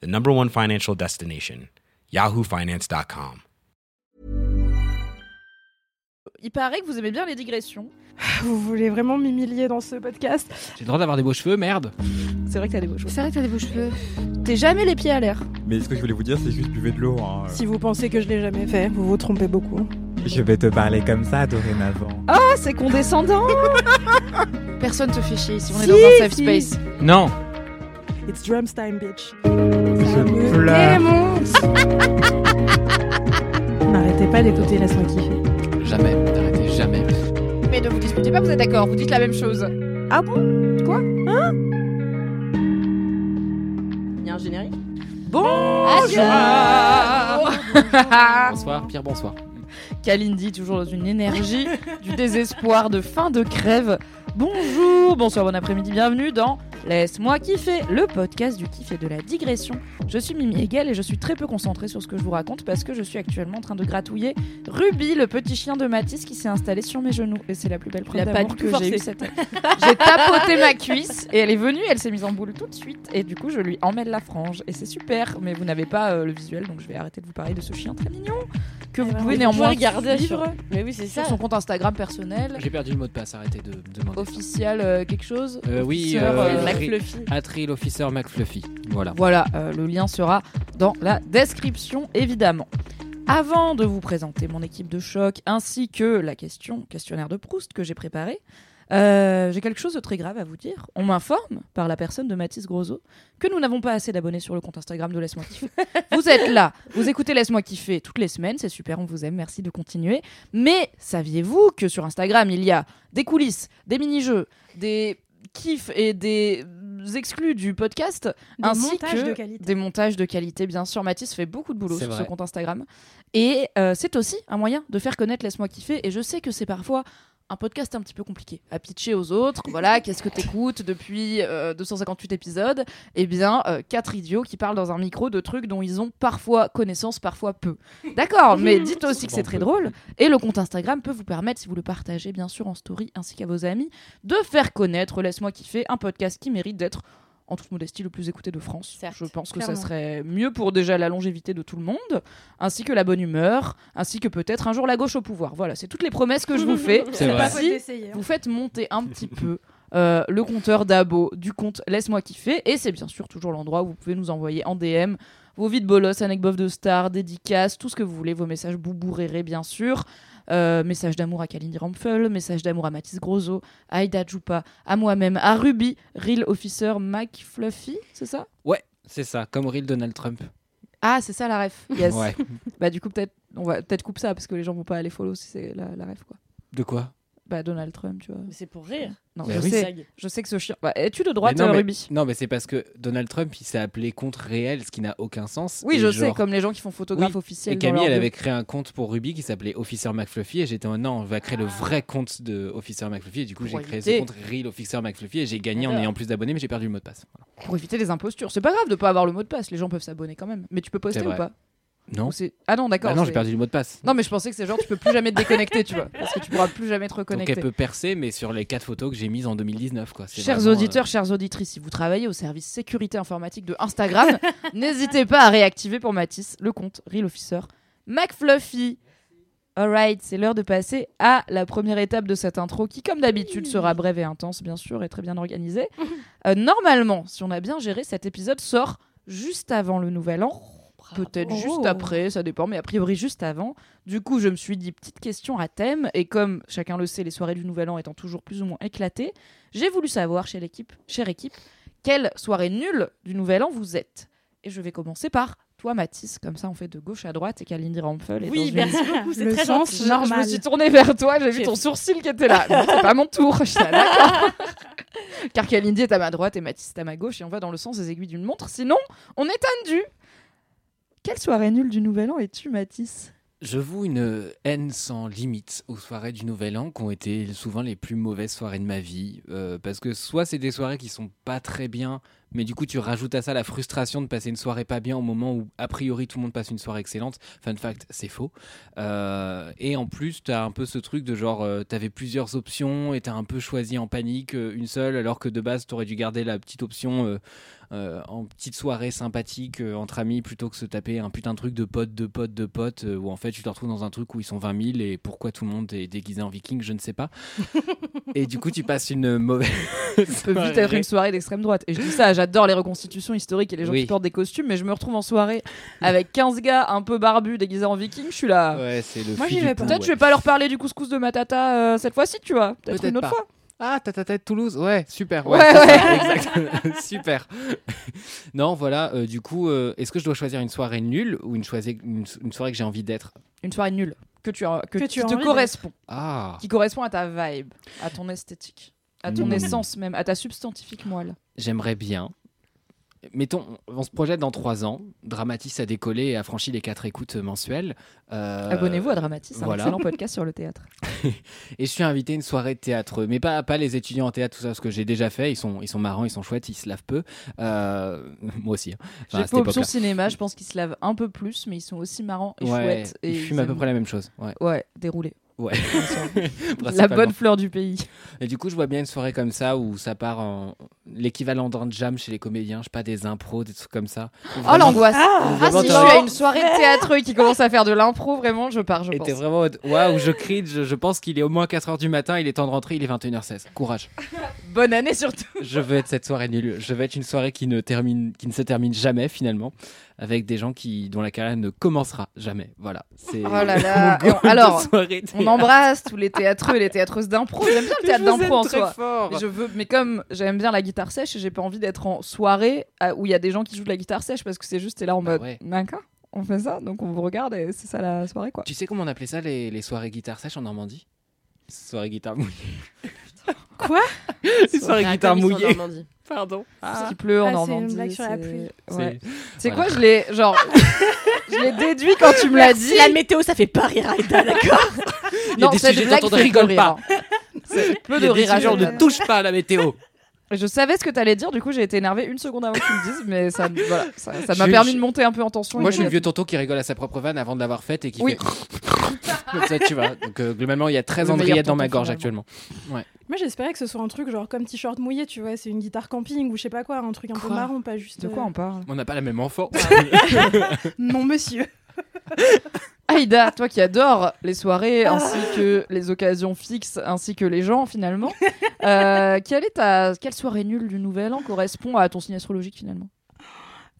the number one financial destination, yahoofinance.com. Il paraît que vous aimez bien les digressions. Vous voulez vraiment m'humilier dans ce podcast? J'ai le droit d'avoir des beaux cheveux, merde. C'est vrai que t'as des beaux cheveux. C'est vrai que t'as des beaux cheveux. T'es jamais les pieds à l'air. Mais ce que je voulais vous dire, c'est juste buvez de l'eau. hein. Si vous pensez que je l'ai jamais fait, vous vous trompez beaucoup. Je vais te parler comme ça dorénavant. Ah, c'est condescendant Personne te fait chier ici, on est dans un safe si. space. Non. It's drums time, bitch. Pleure. N'arrêtez pas d'écouter, laisse-moi kiffer. Jamais. T'arrêtez jamais. Mais ne vous disputez pas, vous êtes d'accord, vous dites la même chose. Ah bon? Quoi? Hein? Il y a un générique? Bonsoir, pire bonsoir. Kalindi, toujours dans une énergie du désespoir de fin de crève. Bonjour, bonsoir, bon après-midi, bienvenue dans Laisse-moi kiffer, le podcast du kiff et de la digression. Je suis Mimi Hegel et je suis très peu concentrée sur ce que je vous raconte parce que je suis actuellement en train de gratouiller Ruby, le petit chien de Matisse qui s'est installé sur mes genoux. Et c'est la plus belle preuve d'amour que j'ai eue cette année. J'ai tapoté ma cuisse et elle est venue, elle s'est mise en boule tout de suite et du coup je lui emmène la frange et c'est super. Mais vous n'avez pas euh, le visuel donc je vais arrêter de vous parler de ce chien très mignon que vous ben, pouvez néanmoins regarder suivre sur- Mais oui, c'est sur ça. son compte Instagram personnel, J'ai perdu le mot de passe, arrêtez de me demander. officiel euh, quelque chose. Euh, oui, Officer, euh, euh, Ri- McFluffy. Atril Officer McFluffy. Voilà. Voilà, euh, le lien sera dans la description évidemment. Avant de vous présenter mon équipe de choc ainsi que la question questionnaire de Proust que j'ai préparé, euh, j'ai quelque chose de très grave à vous dire. On m'informe par la personne de Mathis Grosso que nous n'avons pas assez d'abonnés sur le compte Instagram de Laisse-moi kiffer. vous êtes là, vous écoutez Laisse-moi kiffer toutes les semaines, c'est super, on vous aime, merci de continuer. Mais saviez-vous que sur Instagram, il y a des coulisses, des mini-jeux, des kiffs et des exclus du podcast, Des ainsi montages que de qualité. des montages de qualité, bien sûr. Mathis fait beaucoup de boulot sur ce compte Instagram. Et euh, c'est aussi un moyen de faire connaître Laisse-moi kiffer. Et je sais que c'est parfois un podcast un petit peu compliqué à pitcher aux autres. Voilà, qu'est-ce que t'écoutes depuis euh, 258 épisodes? Eh bien, euh, quatre idiots qui parlent dans un micro de trucs dont ils ont parfois connaissance, parfois peu. D'accord, mais dites aussi que c'est très drôle. Et le compte Instagram peut vous permettre, si vous le partagez bien sûr en story ainsi qu'à vos amis, de faire connaître Laisse-moi kiffer, un podcast qui mérite d'être en toute modestie le plus écouté de France. Certes, Je pense que ça serait mieux pour déjà la longévité de tout le monde, ainsi que la bonne humeur, ainsi que peut-être un jour la gauche au pouvoir. Voilà, c'est toutes les promesses que je vous fais. C'est vrai. Si hein. vous faites monter un petit peu euh, le compteur d'abo du compte Laisse-moi kiffer. Et c'est bien sûr toujours l'endroit où vous pouvez nous envoyer en DM vos vides bolos, anecdotes de stars, dédicaces, tout ce que vous voulez, vos messages boubou-rérés, bien sûr. Euh, message d'amour à Kalindi Rampfel, message d'amour à Mathis Grosso, à Aïda Djoupa, à moi-même, à Ruby, Real Officer Mike Fluffy, c'est ça? C'est ça, comme Real Donald Trump. Ah, c'est ça la ref. Yes. Ouais. Bah du coup peut-être on va peut-être couper ça parce que les gens vont pas aller follow si c'est la, la ref quoi. De quoi? Bah Donald Trump, tu vois. Mais c'est pour rire. Non, Bah je oui, sais, je sais que ce chien. Bah, es-tu de droite, Mais non, euh, mais- Ruby? Non, mais c'est parce que Donald Trump, il s'est appelé compte réel, ce qui n'a aucun sens. Oui, je genre- sais, comme les gens qui font photographe Oui, officiel. Et Camille, elle avait créé un compte pour Ruby qui s'appelait Officer McFluffy et j'étais en non, on va créer le vrai compte de Officer McFluffy et du coup j'ai créé éviter. ce compte Real Officer McFluffy et j'ai gagné en ayant plus d'abonnés mais j'ai perdu le mot de passe. Voilà. Pour éviter les impostures. C'est pas grave de pas avoir le mot de passe, les gens peuvent s'abonner quand même. Mais tu peux poster ou pas? Non Ah non, d'accord. Ah non, j'ai perdu le mot de passe. Non, mais je pensais que c'est genre tu peux plus jamais te déconnecter, tu vois. Parce que tu pourras plus jamais te Donc reconnecter. elle peut percer mais sur les quatre photos que j'ai mises en 2019 quoi. Chers vraiment, euh, auditeurs, chères auditrices, si vous travaillez au service sécurité informatique de Instagram, n'hésitez pas à réactiver pour Mathis le compte Real Officer McFluffy. Alright, c'est l'heure de passer à la première étape de cette intro qui, comme d'habitude, sera brève et intense, bien sûr, et très bien organisée. Euh, normalement, si on a bien géré, cet épisode sort juste avant le nouvel an. Peut-être Oh. juste après, ça dépend, mais a priori juste avant. Du coup, je me suis dit petite question à thème, et comme chacun le sait, les soirées du Nouvel An étant toujours plus ou moins éclatées, j'ai voulu savoir chez l'équipe, chère équipe, quelle soirée nulle du Nouvel An vous êtes? Et je vais commencer par toi, Mathis, comme ça on fait de gauche à droite et Kalindi Rampfel est dans Oui, une- merci beaucoup, c'est très sens gentil. Je- Je, normal. me suis tournée vers toi, j'ai vu ton sourcil qui était là. Non, c'est pas mon tour, je suis là, d'accord. Car Kalindi est à ma droite et Mathis est à ma gauche et on va dans le sens des aiguilles d'une montre, sinon on est tendu. Quelle soirée nulle du Nouvel An es-tu, Mathis? Je voue une haine sans limite aux soirées du Nouvel An qui ont été souvent les plus mauvaises soirées de ma vie. Euh, parce que soit c'est des soirées qui sont pas très bien, mais du coup tu rajoutes à ça la frustration de passer une soirée pas bien au moment où a priori tout le monde passe une soirée excellente. Fun fact, c'est faux. Euh, et en plus, tu as un peu ce truc de genre, tu avais plusieurs options et tu as un peu choisi en panique euh, une seule, alors que de base tu aurais dû garder la petite option. Euh, en petite soirée sympathique euh, entre amis plutôt que se taper un putain de truc de potes, de potes, de potes euh, où en fait tu te retrouves dans un truc où ils sont 20 000 et pourquoi tout le monde est déguisé en viking, je ne sais pas. et du coup, tu passes une mauvaise. Ça peut vite être une soirée d'extrême droite. Et je dis ça, j'adore les reconstitutions historiques et les gens Oui. qui portent des costumes, mais je me retrouve en soirée avec 15 gars un peu barbus déguisés en viking, je suis là. Ouais, c'est le Moi, j'y vais Peut-être ouais. je vais pas leur parler du couscous de Matata euh, cette fois-ci, tu vois. Peut-être une autre pas. fois. Ah, t'as ta tête Toulouse Ouais, super. Ouais, Ouais, c'est ouais. ça, exact. super. non, voilà, euh, du coup, euh, est-ce que je dois choisir une soirée nulle ou une, une, une soirée que j'ai envie d'être? Une soirée nulle que tu as, que, tu as te envie correspond, Ah, qui correspond à ta vibe, à ton esthétique, à ton Mm. essence même, à ta substantifique moelle. j'aimerais bien. Mettons, on se projette dans trois ans. Dramatis a décollé et a franchi les quatre écoutes mensuelles. Euh, Abonnez-vous à Dramatis, un voilà. excellent podcast sur le théâtre. Et je suis invité à une soirée de théâtre, mais pas, pas les étudiants en théâtre, tout ça, ce que j'ai déjà fait. Ils sont, ils sont marrants, ils sont chouettes, ils se lavent peu. Euh, moi aussi. hein. Enfin, J'ai pas option cinéma, je pense qu'ils se lavent un peu plus, mais ils sont aussi marrants et Ouais, chouettes. Et ils fument à peu près la même chose. Ouais. Ouais, déroulés. Ouais. La bonne fleur du pays. Et du coup, je vois bien une soirée comme ça où ça part en l'équivalent d'un jam chez les comédiens, je sais pas, des impros, des trucs comme ça. Oh vraiment- l'angoisse Ah, Ah si je suis à une soirée de théâtre qui commence à faire de l'impro, vraiment, je pars, je Et pense. t'es vraiment waouh, je crie, je, je pense qu'il est au moins 4h du matin, il est temps de rentrer, il est 21h16. Courage. Bonne année surtout. Je veux être cette soirée nulle. Je veux être une soirée qui ne, termine, qui ne se termine jamais finalement, avec des gens qui, dont la carrière ne commencera jamais. Voilà. C'est Oh là là. on- alors, soirée On embrasse tous les théâtreux et les théâtreuses d'impro. J'aime bien le théâtre Je vous d'impro en soi. fort. Mais, je veux, mais comme j'aime bien la guitare sèche, j'ai pas envie d'être en soirée euh, où il y a des gens qui jouent de la guitare sèche parce que c'est juste t'es là en Bah mode ouais. d'accord, on fait ça, donc on vous regarde et c'est ça la soirée quoi. Tu sais comment on appelait ça les, les soirées guitare sèche en Normandie? Soirée guitare mouillée. Quoi? Les soirées guitare mouillée. Normandie. Pardon. Parce qu'il pleut en Ah, c'est une Normandie. blague sur la c'est- pluie. Ouais. C'est- Voilà. quoi Je l'ai genre, je l'ai déduit quand tu me l'as dit. La météo, ça fait pas rire Aïda, d'accord Il y a Non, des sujets dont on ne rigole pas. Il de rire à sujets, on cette ne touche pas à la météo. Je savais ce que t'allais dire, du coup j'ai été énervée une seconde avant que tu me dises, mais ça, voilà, ça, ça m'a Je- permis je- de monter un peu en tension. Moi, je suis le vieux tonton qui rigole à sa propre vanne avant de l'avoir faite et qui Oui. fait. Comme ça, tu vois. Donc, euh, globalement, il y a 13 Le meilleur Andriettes dans ma tonton, gorge finalement. actuellement. Moi, j'espérais que ce soit un truc genre comme t-shirt mouillé, tu vois, c'est une guitare camping ou je sais pas quoi, un truc un peu Quoi marrant, pas juste. De quoi euh, on parle? On n'a pas la même enfant. Non, monsieur. Aïda, toi qui adores les soirées Ah. ainsi que les occasions fixes ainsi que les gens finalement, euh, quelle est ta quelle soirée nulle du Nouvel An correspond à ton signe astrologique finalement?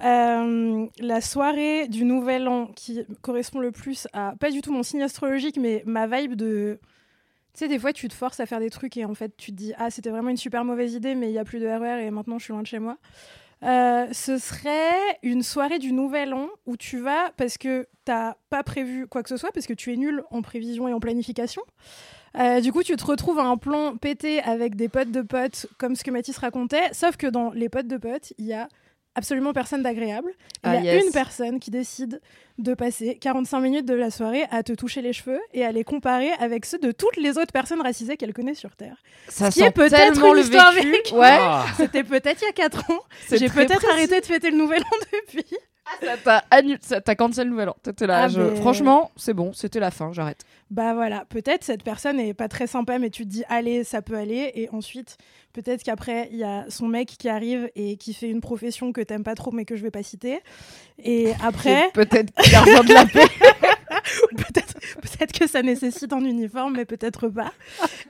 Euh, la soirée du Nouvel An qui correspond le plus à pas du tout mon signe astrologique, mais ma vibe de. Tu sais, des fois, tu te forces à faire des trucs et en fait, tu te dis Ah, c'était vraiment une super mauvaise idée, mais il y a plus de RER et maintenant je suis loin de chez moi. Euh, ce serait une soirée du Nouvel An où tu vas parce que t'as pas prévu quoi que ce soit, parce que tu es nul en prévision et en planification. Euh, du coup, tu te retrouves à un plan pété avec des potes de potes, comme ce que Mathis racontait, sauf que dans les potes de potes, il y a absolument personne d'agréable. Il Ah, y a yes. une personne qui décide de passer 45 minutes de la soirée à te toucher les cheveux et à les comparer avec ceux de toutes les autres personnes racisées qu'elle connaît sur Terre. Ça qui est peut-être une le histoire vécu. vécue. Ouais. C'était peut-être il y a 4 ans. J'ai peut-être arrêté de fêter le nouvel an depuis. Ça t'a annu- ça t'a cancel le Nouvel An. T'étais là. Ah, je- mais- Franchement, c'est bon, c'était la fin. J'arrête. Bah voilà, peut-être cette personne est pas très sympa, mais tu te dis allez, ça peut aller. Et ensuite, peut-être qu'après, il y a son mec qui arrive et qui fait une profession que t'aimes pas trop, mais que je vais pas citer. Et après, peut-être gardien de la paix. peut-être peut-être que ça nécessite un uniforme, mais peut-être pas.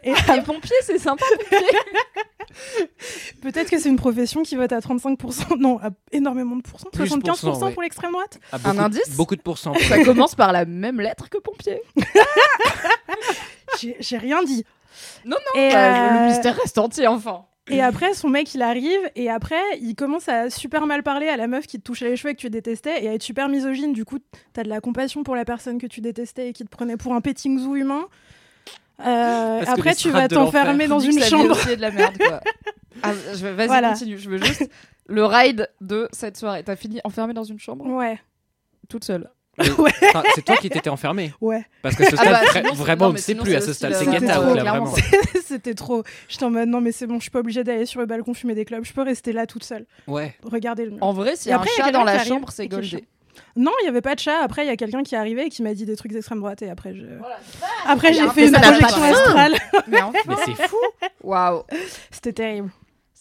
Et Les pompiers, c'est sympa. peut-être que c'est une profession qui vote à 35%, non, à énormément de pourcents, Plus 75% pour cent, ouais. pour l'extrême droite. Ah, Un indice Beaucoup de pourcents. Ça commence par la même lettre que pompier. J'ai j'ai rien dit. Non, non. Et, Bah, euh, Le mystère reste entier, enfin. Et après, son mec, il arrive, et après, il commence à super mal parler à la meuf qui te touchait les cheveux et que tu détestais, et à être super misogyne. Du coup, t'as de la compassion pour la personne que tu détestais et qui te prenait pour un petting zoo humain. Euh, après, tu vas t'enfermer dans une chambre. de la merde, quoi. Ah, je vais- Vas-y, Voilà. continue. Je veux juste le ride de cette soirée. T'as fini enfermé dans une chambre? Ouais. toute seule. Ouais. enfin, c'est toi qui t'étais enfermé. Ouais, Parce que ce Ah stade, bah, vra- sinon, vraiment, non, plus à ce stade. C'est C'était get trop, out, là, vraiment. c'était trop. J'étais en mode non, mais c'est bon, je suis pas obligée d'aller sur le balcon fumer des clubs, je peux rester là toute seule. Ouais. Regardez le mur. En vrai, s'il y a un chat dans quelqu'un la qui arrive chambre, c'est goldé. Non, il y avait pas de chat. Après, il y a quelqu'un qui est arrivé et qui m'a dit des trucs d'extrême droite. Et après, je... après j'ai fait une projection astrale. Mais enfin, Mais c'est fou. waouh. C'était terrible.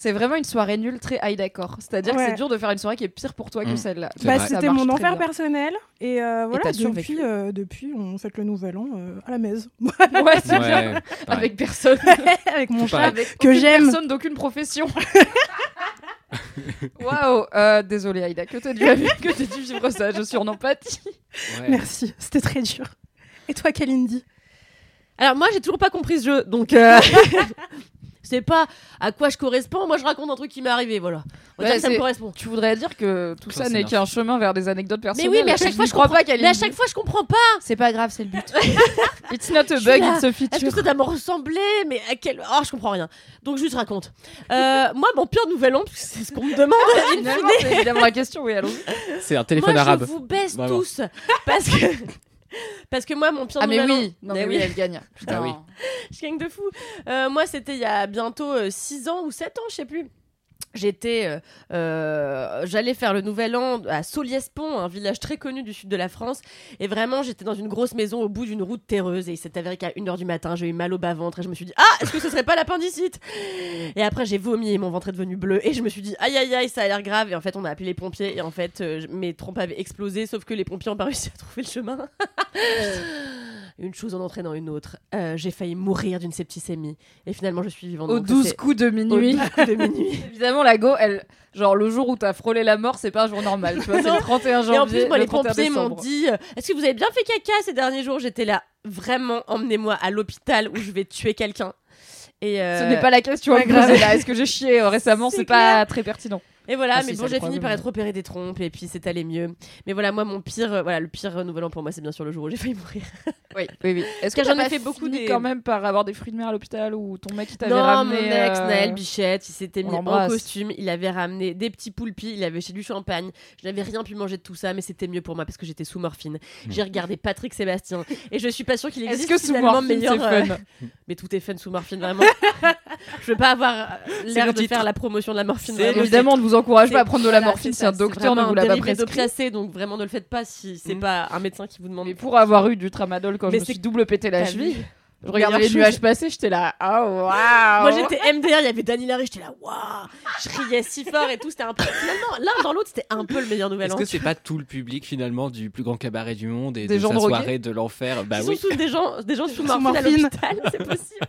C'est vraiment une soirée nulle, très high d'accord. C'est-à-dire que c'est dur de faire une soirée qui est pire pour toi que Mm. celle-là. Bah, c'était mon enfer personnel. Et euh, voilà, depuis, euh, depuis, on fête le nouvel an euh, à la maison. Ouais, c'est. Ouais. Avec personne. Avec mon chat. Avec Que j'aime. personne d'aucune profession. Waouh, désolé Aïda, que t'as dû, que dû vivre ça, je suis en empathie. Ouais. Merci, c'était très dur. Et toi, Kalindi? Alors moi j'ai toujours pas compris ce jeu, donc euh, sais pas à quoi je correspond. Moi je raconte un truc qui m'est arrivé, voilà. On va Ouais, dire que ça me correspond. Tu voudrais dire que tout ça n'est qu'un chemin vers des anecdotes Mais personnelles. oui, mais à chaque fois je crois comprends pas qu'elle Mais à chaque fois je comprends pas. C'est pas grave, c'est le but. It's not a bug, it's a Est-ce que feature. ça doit me ressembler Mais à quel Oh, je comprends rien. Donc je te raconte. Euh, moi mon pire nouvel an, parce que c'est ce qu'on me demande. Finalement, c'est évidemment la question, oui, allons C'est un téléphone moi arabe. je vous baisse tous parce que parce que moi mon pire Ah mais nouvel oui, non Mais mais oui, oui. elle gagne. Putain. Ah oui. je gagne de fou. Euh, moi, c'était il y a bientôt 6 ans ou 7 ans, je sais plus. J'étais, euh, euh, j'allais faire le nouvel an à Soliespont, un village très connu du sud de la France, et vraiment j'étais dans une grosse maison au bout d'une route terreuse, et il s'est avéré qu'à 1h du matin j'ai eu mal au bas ventre, et je me suis dit ah est-ce que ce serait pas l'appendicite? Et après j'ai vomi et mon ventre est devenu bleu, et je me suis dit aïe aïe aïe ça a l'air grave, et en fait on a appelé les pompiers, et en fait euh, mes trompes avaient explosé, sauf que les pompiers ont pas réussi à trouver le chemin. une chose en entraînant une autre, Euh, j'ai failli mourir d'une septicémie, et finalement je suis vivante. Aux donc 12 c'est- coups de au minuit. 12 coups de minuit. Évidemment, la go, elle, genre le jour où t'as frôlé la mort, c'est pas un jour normal. Tu vois, c'est le 31 janvier. Et en plus, moi, le les 31 pompiers m'ont dit euh, Est-ce que vous avez bien fait caca ces derniers jours? J'étais là, vraiment, emmenez-moi à l'hôpital où je vais tuer quelqu'un. Et, euh, Ce n'est pas la question à me poser là. Est-ce que j'ai chié euh, récemment? C'est C'est pas très pertinent. Et voilà, Ah, mais si, bon, j'ai fini par être opéré des trompes et puis c'est allé mieux. Mais voilà, moi, mon pire, euh, voilà, le pire euh, nouvel an pour moi, c'est bien sûr le jour où j'ai failli mourir. Oui, oui, oui. Est-ce que j'en ai ai fait beaucoup des- quand même par avoir des fruits de mer à l'hôpital ou ton mec qui t'avait Non, ramené mon ex, euh, Naël Bichette, il s'était on mis en costume, il avait ramené des petits poulpis, il avait chez du champagne. Je n'avais rien pu manger de tout ça, mais c'était mieux pour moi parce que j'étais sous morphine. J'ai regardé Patrick Sébastien et je suis pas sûre qu'il Est-ce existe que sous morphine meilleur. c'est euh, fun Mais tout est fun sous morphine, vraiment. je veux pas avoir euh, l'air de faire la promotion de la morphine. Évidemment, ne vous encourage pas à prendre de la morphine c'est si un docteur ne vous l'a pas prescrit. donc vraiment ne le faites pas si c'est Mm. pas un médecin qui vous demande. Mais pour avoir eu du tramadol quand je me c'est- suis double pété la cheville, je regardais les nuages passer, j'étais là. Oh waouh Moi j'étais MDR, il y avait Dani Larry, j'étais là, waouh, je riais si fort et tout, c'était un peu. Finalement, l'un dans l'autre, c'était un peu le meilleur nouvel Est-ce que c'est pas tout le public finalement du plus grand cabaret du monde et Des de gens soirée de l'enfer? Bah Ils oui. sont tous des gens, des gens sous morphine à l'hôpital, c'est possible.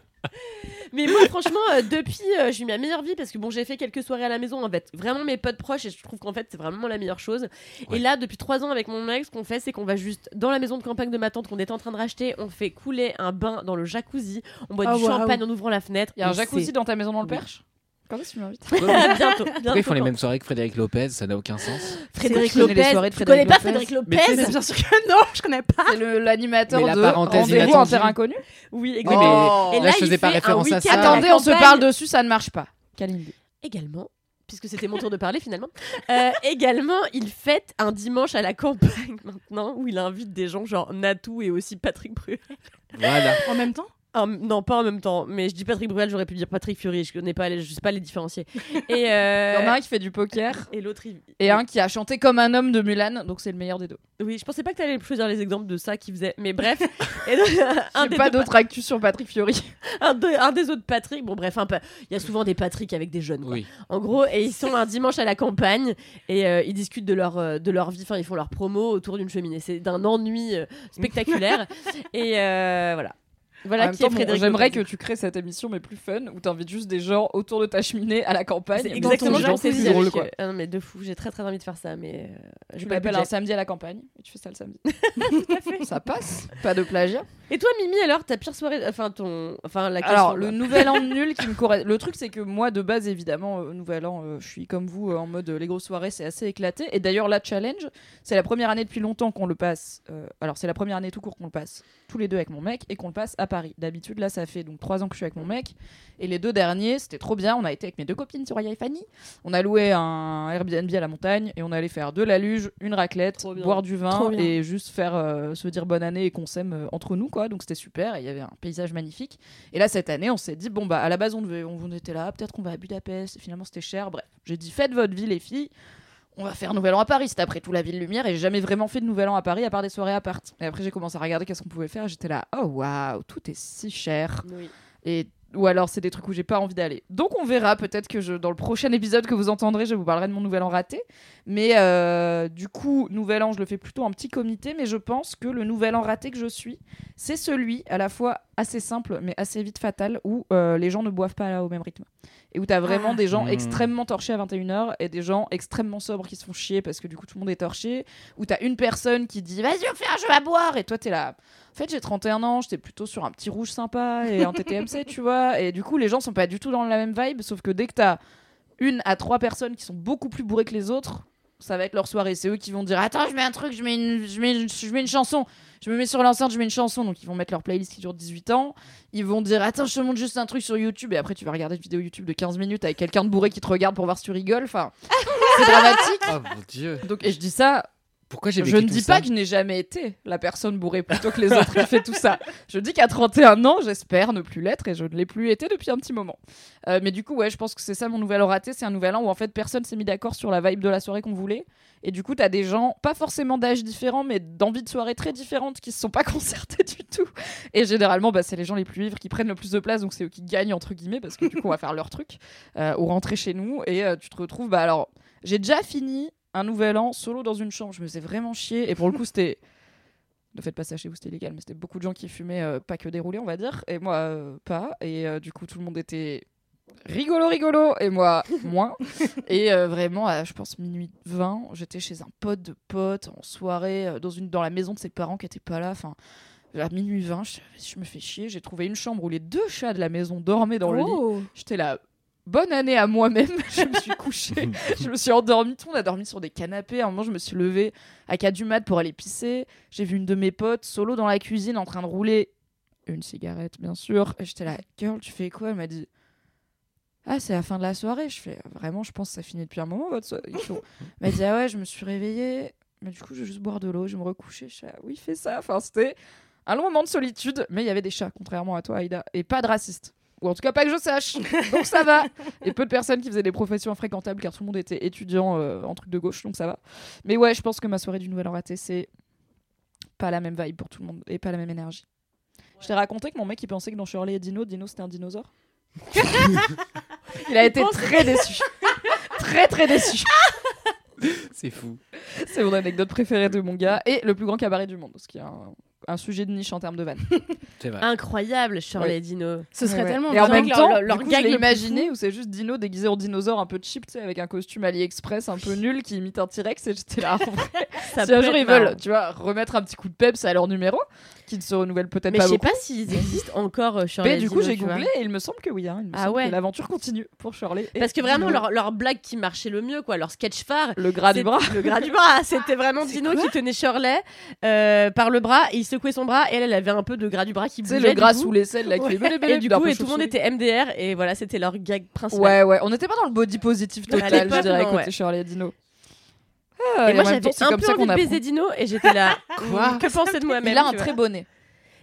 Mais moi, franchement, euh, depuis, euh, j'ai eu ma meilleure vie parce que bon, j'ai fait quelques soirées à la maison avec vraiment mes potes proches et je trouve qu'en fait, c'est vraiment la meilleure chose. Ouais. Et là, depuis trois ans avec mon ex, ce qu'on fait, c'est qu'on va juste dans la maison de campagne de ma tante qu'on est en train de racheter, on fait couler un bain dans le jacuzzi, on boit Ah, du champagne en ouvrant la fenêtre. Il y a un jacuzzi dans ta maison dans le Oui. Perche? Quand est-ce que tu m'invites Pourquoi bientôt, pourquoi ils font les mêmes soirées que Frédéric Lopez Ça n'a aucun sens. Frédéric les Lopez. soirées de Tu connais Frédéric pas Frédéric Lopez Bien sûr que non, je connais pas. C'est l'animateur de Rendez-vous en terre inconnue Oui, exactement. mais Et là, je il faisais pas fait un référence à week-end ça. Attendez, on se parle dessus, ça ne marche pas. Kalindi. également, puisque c'était mon tour de parler finalement, euh, également, il fête un dimanche à la campagne maintenant, où il invite des gens genre Natou et aussi Patrick Bruel. Voilà. En même temps Non, pas en même temps, mais je dis Patrick Bruel, j'aurais pu dire Patrick Fury, je connais pas, les, je sais pas les différencier. Et, euh, Il y en a un qui fait du poker et l'autre, il- et un qui a chanté comme un homme de Mulan, donc c'est le meilleur des deux. Oui, je pensais pas que t'allais choisir les exemples de ça qui faisait, mais bref. Et donc, un, des pas deux- d'autres actus sur Patrick Fiori. un, de- un des autres Patrick, bon bref, il y a souvent des Patrick avec des jeunes. quoi. Oui. En gros, et ils sont un dimanche à la campagne et euh, ils discutent de leur, euh, de leur vie, enfin ils font leur promo autour d'une cheminée. C'est d'un ennui euh, spectaculaire. et euh, voilà. Voilà qui est bon, J'aimerais que tu crées cette émission, mais plus fun, où t'invites juste des gens autour de ta cheminée à la campagne. C'est dans ton exactement ce qu'on s'est jacuzzi. dit drôle, quoi. ah non, mais de fou, j'ai très très envie de faire ça, mais euh, Tu j'ai pas le l'appelles un samedi à la campagne et tu fais ça le samedi. Ça passe. Pas de plagiat. Et toi, Mimi, alors, ta pire soirée. Enfin, ton. Enfin, la question. Alors, le nouvel an nul qui me correspond. Le truc, c'est que moi, de base, évidemment, euh, nouvel an, euh, je suis comme vous, euh, en mode euh, les grosses soirées, c'est assez éclaté. Et d'ailleurs, la challenge, c'est la première année depuis longtemps qu'on le passe. euh, alors, c'est la première année tout court qu'on le passe tous les deux avec mon mec et qu'on le passe à Paris. D'habitude, là, ça fait donc trois ans que je suis avec mon mec. Et les deux derniers, c'était trop bien. On a été avec mes deux copines, Soraya et Fanny. On a loué un Airbnb à la montagne et on allait faire de la luge, une raclette, boire du vin et juste faire euh, se dire bonne année et qu'on s'aime euh, entre nous, quoi. Donc, c'était super. Il y avait un paysage magnifique. Et là, cette année, on s'est dit, bon, bah, à la base, on, devait, on était là, peut-être qu'on va à Budapest. Et finalement, c'était cher. Bref, j'ai dit, faites votre vie, les filles. On va faire Nouvel An à Paris. C'était après tout la ville lumière. Et j'ai jamais vraiment fait de Nouvel An à Paris à part des soirées à part. Et après, j'ai commencé à regarder qu'est-ce qu'on pouvait faire. J'étais là, oh waouh, tout est si cher. Oui. Et ou alors c'est des trucs où j'ai pas envie d'aller. Donc on verra peut-être que je, dans le prochain épisode que vous entendrez, je vous parlerai de mon nouvel an raté. Mais euh, du coup, nouvel an, je le fais plutôt en petit comité, mais je pense que le nouvel an raté que je suis, c'est celui à la fois assez simple mais assez vite fatal où euh, les gens ne boivent pas au même rythme. Et où tu as vraiment Ah. des gens Mmh. extrêmement torchés à 21h et des gens extrêmement sobres qui se font chier parce que du coup tout le monde est torché. Où tu as une personne qui dit vas-y on fait un jeu à boire et toi tu es là. En fait, j'ai 31 ans, j'étais plutôt sur un petit rouge sympa et un TTMC, tu vois. Et du coup, les gens sont pas du tout dans la même vibe, sauf que dès que t'as une à trois personnes qui sont beaucoup plus bourrées que les autres, ça va être leur soirée. C'est eux qui vont dire Attends, je mets un truc, je mets une, je mets une, je mets une chanson. Je me mets sur l'enceinte, je mets une chanson. Donc, ils vont mettre leur playlist qui dure 18 ans. Ils vont dire Attends, je te montre juste un truc sur YouTube. Et après, tu vas regarder une vidéo YouTube de 15 minutes avec quelqu'un de bourré qui te regarde pour voir si tu rigoles. Enfin, c'est dramatique. Oh mon dieu. Donc, et je dis ça Pourquoi j'ai je ne dis pas que je n'ai jamais été la personne bourrée plutôt que les autres qui fait tout ça. Je dis qu'à 31 ans, j'espère ne plus l'être et je ne l'ai plus été depuis un petit moment. Euh, mais du coup, ouais, je pense que c'est ça mon nouvel an raté. C'est un nouvel an où en fait personne s'est mis d'accord sur la vibe de la soirée qu'on voulait. Et du coup, t'as des gens, pas forcément d'âge différents, mais d'envie de soirée très différentes qui se sont pas concertés du tout. Et généralement, bah, c'est les gens les plus ivres qui prennent le plus de place, donc c'est eux qui gagnent entre guillemets parce que du coup, on va faire leur truc euh, ou rentrer chez nous. Et euh, tu te retrouves, bah alors, j'ai déjà fini un nouvel an solo dans une chambre. Je me faisais vraiment chier. Et pour le coup, c'était. Ne faites pas ça chez vous, c'était illégal, mais c'était beaucoup de gens qui fumaient euh, pas que déroulé, on va dire. Et moi, euh, pas. Et euh, du coup, tout le monde était rigolo, rigolo. Et moi, moins. et vraiment, à, je pense, minuit 20, j'étais chez un pote de pote en soirée, dans, une, dans la maison de ses parents qui étaient pas là. Enfin. À minuit 20, je, je me fais chier. J'ai trouvé une chambre où les deux chats de la maison dormaient dans le lit. Oh. J'étais là, bonne année à moi-même. je me suis couchée, je me suis endormie. Tout le monde a dormi sur des canapés. À un moment, je me suis levée à 4 du mat pour aller pisser. J'ai vu une de mes potes solo dans la cuisine en train de rouler une cigarette, bien sûr. Et j'étais là, girl, tu fais quoi? Elle m'a dit. Ah, c'est la fin de la soirée. Je fais vraiment, je pense que ça finit depuis un moment votre soirée. Elle m'a dit, ah ouais, je me suis réveillée. Mais du coup, je vais juste boire de l'eau, je vais me recoucher. Je fais, ah oui, fais ça. Enfin, c'était un long moment de solitude, mais il y avait des chats, contrairement à toi, Aïda, et pas de racistes. Ou en tout cas, pas que je sache. Donc ça va. Et peu de personnes qui faisaient des professions infréquentables, car tout le monde était étudiant euh, en truc de gauche, donc ça va. Mais ouais, je pense que ma soirée du Nouvel An raté, c'est pas la même vibe pour tout le monde, et pas la même énergie. Je t'ai raconté que mon mec, il pensait que dans Shirley et Dino, Dino c'était un dinosaure. il a été très déçu. très très déçu. C'est fou. C'est mon anecdote préférée de mon gars. Et le plus grand cabaret du monde, ce qui est un, un sujet de niche en termes de vannes. C'est vrai. Incroyable, Shirley Dino. Ce serait Ouais, ouais. tellement Et en même leur- temps, leur- leur coup, gag je l'ai le plus imaginé où c'est juste Dino déguisé en dinosaure un peu cheap, tu sais, avec un costume AliExpress un peu nul qui imite un T-Rex. Et j'étais là. en vrai, Ça si un jour ils veulent, tu vois, remettre un petit coup de peps à leur numéro, qui ne se renouvelle peut-être Mais pas je sais beaucoup. pas s'ils existent encore, euh, Shirley Mais du coup, j'ai googlé et il me semble que oui. hein, il me Ah semble ouais. L'aventure continue pour Shirley. Parce que vraiment, leur, leur blague qui marchait le mieux, quoi, leur sketch phare, Le gras du c'est- bras. Le gras du bras. C'était vraiment Dino qui tenait Shirley euh, par le bras, et il secouait son bras, et elle, elle avait un peu de gras du bras qui bougeait. le gras sous l'aisselle là qui Et du coup, et tout le monde était MDR, et voilà, c'était leur gag principal. Ouais, ouais. On n'était pas dans le body positif À total, je dirais, côté. Shirley et Dino. Ah, Et moi, j'avais un comme peu ça envie de baiser Dino, et j'étais là. Quoi Que penser de moi-même Il a un très nez.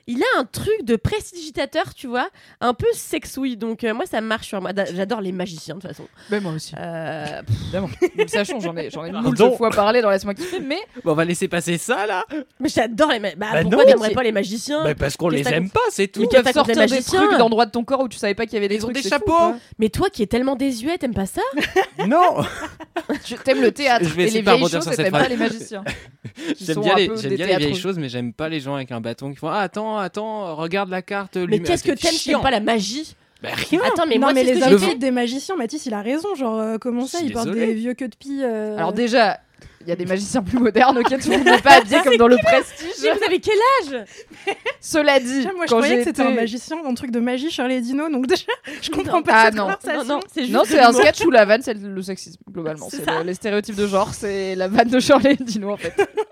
Il a un truc de prestidigitateur, tu vois, un peu sexouille. Donc, euh, moi, ça marche sur moi. Da- J'adore les magiciens, de toute façon. Mais moi aussi. Euh, Évidemment. Nous le sachons, j'en ai, j'en ai Pardon. moult fois parlé dans Laisse-moi kiffer, mais Bon, on va laisser passer ça là. mais j'adore les magiciens. Bah, Bah pourquoi non. t'aimerais pas les magiciens? Bah, parce qu'on les aime pas, c'est tout. ils peuvent sortir des magiciens? trucs d'endroits de ton corps où tu savais pas qu'il y avait des Ils ont trucs. des chapeaux. fou. Mais toi qui es tellement désuet, t'aimes pas ça? Non. Tu t'aimes le théâtre Je vais et essayer les de vieilles choses t'aimes pas les magiciens. J'aime bien, les, vieilles choses, mais j'aime pas les gens avec un bâton qui font Ah, attends, attends, regarde la carte. Mais qu'est-ce que C'est t'aimes. T'aimes pas la magie Bah, rien. Attends, mais non, moi, mais c'est les outfits des magiciens, Mathis, il a raison. Genre, euh, comment ça, portent désolé. des vieux queues de pie. euh, Alors déjà, Il y a des magiciens plus modernes, ok, tout le monde n'est pas habillé comme dans le prestige. Mais vous avez quel âge Cela dit, moi, je quand croyais que c'était un magicien, un truc de magie Charlie Dino, donc déjà, je comprends Non. pas Ah, cette non. Non, non, c'est juste Non, c'est un sketch où la vanne, c'est le sexisme, globalement. C'est C'est le- les stéréotypes de genre, c'est la vanne de Charlie Dino, en fait.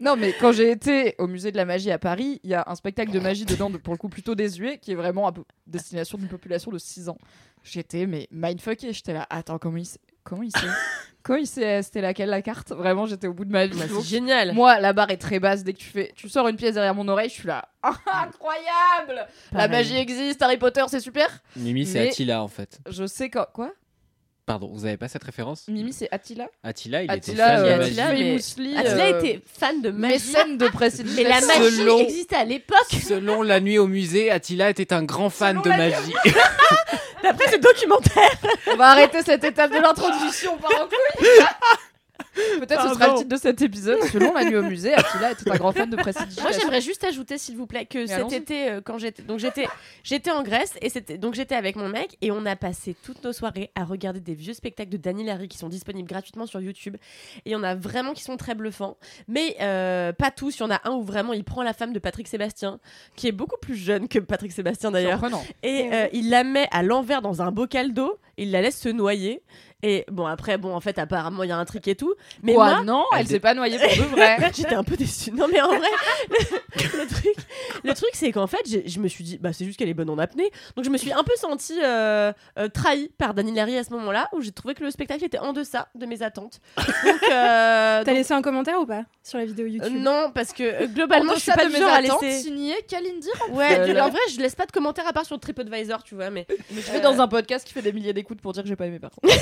non, mais quand j'ai été au musée de la magie à Paris, il y a un spectacle de magie dedans, de- pour le coup plutôt désuet, qui est vraiment à destination d'une population de 6 ans. J'étais, mais mindfucké, j'étais là, attends, comment il sait Comment il sait? Comment il sait euh, c'était laquelle la carte? Vraiment, j'étais au bout de ma vie. Bah, C'est génial. moi, la barre est très basse. Dès que tu fais, tu sors une pièce derrière mon oreille, je suis là. Ah, incroyable La magie existe, Harry Potter, c'est super? Mimi, c'est Mais- Attila en fait. Je sais quand. Quoi? Pardon, vous avez pas cette référence? Mimi, c'est Attila? Attila, il était Attila, fan de euh, magie. Attila, mais- Mousli, Attila euh, était fan de magie. mécène de. Mais la magie Selon- existait à l'époque. Selon la nuit au musée, Attila était un grand fan Selon de magie. D'après ce documentaire. On va arrêter cette étape de l'introduction par un couille. Peut-être ce sera le titre de cet épisode. Selon la nuit au musée, Attila était un grand fan de Moi, prestidigitation. j'aimerais juste ajouter, s'il vous plaît, que cet été, euh, quand j'étais, donc j'étais, j'étais en Grèce et c'était, donc j'étais avec mon mec et on a passé toutes nos soirées à regarder des vieux spectacles de Dany Larry qui sont disponibles gratuitement sur YouTube et on a vraiment qui sont très bluffants, mais euh, pas tous. Il y en a un où vraiment il prend la femme de Patrick Sébastien, qui est beaucoup plus jeune que Patrick Sébastien d'ailleurs, Surprenant. et euh, il la met à l'envers dans un bocal d'eau, il la laisse se noyer. Et bon après bon en fait apparemment il y a un trick et tout mais Quoi moi Non, elle elle s'est pas noyée pour de vrai. J'étais un peu déçue. Non, mais en vrai, le, le truc, le truc c'est qu'en fait, je me suis dit, bah, c'est juste qu'elle est bonne en apnée. Donc, je me suis un peu sentie euh, euh, trahie par Dani Larry à ce moment-là, où j'ai trouvé que le spectacle était en deçà de mes attentes. Donc, euh, T'as donc, laissé un commentaire ou pas sur la vidéo euh, YouTube? non, parce que euh, globalement, je suis pas de mes genre à attentes, laisser. signé Kalindi. Ouais, Euh, en vrai, je laisse pas de commentaires à part sur TripAdvisor, tu vois, mais. Je vais dans un podcast qui fait des milliers d'écoutes pour dire que j'ai pas aimé par contre.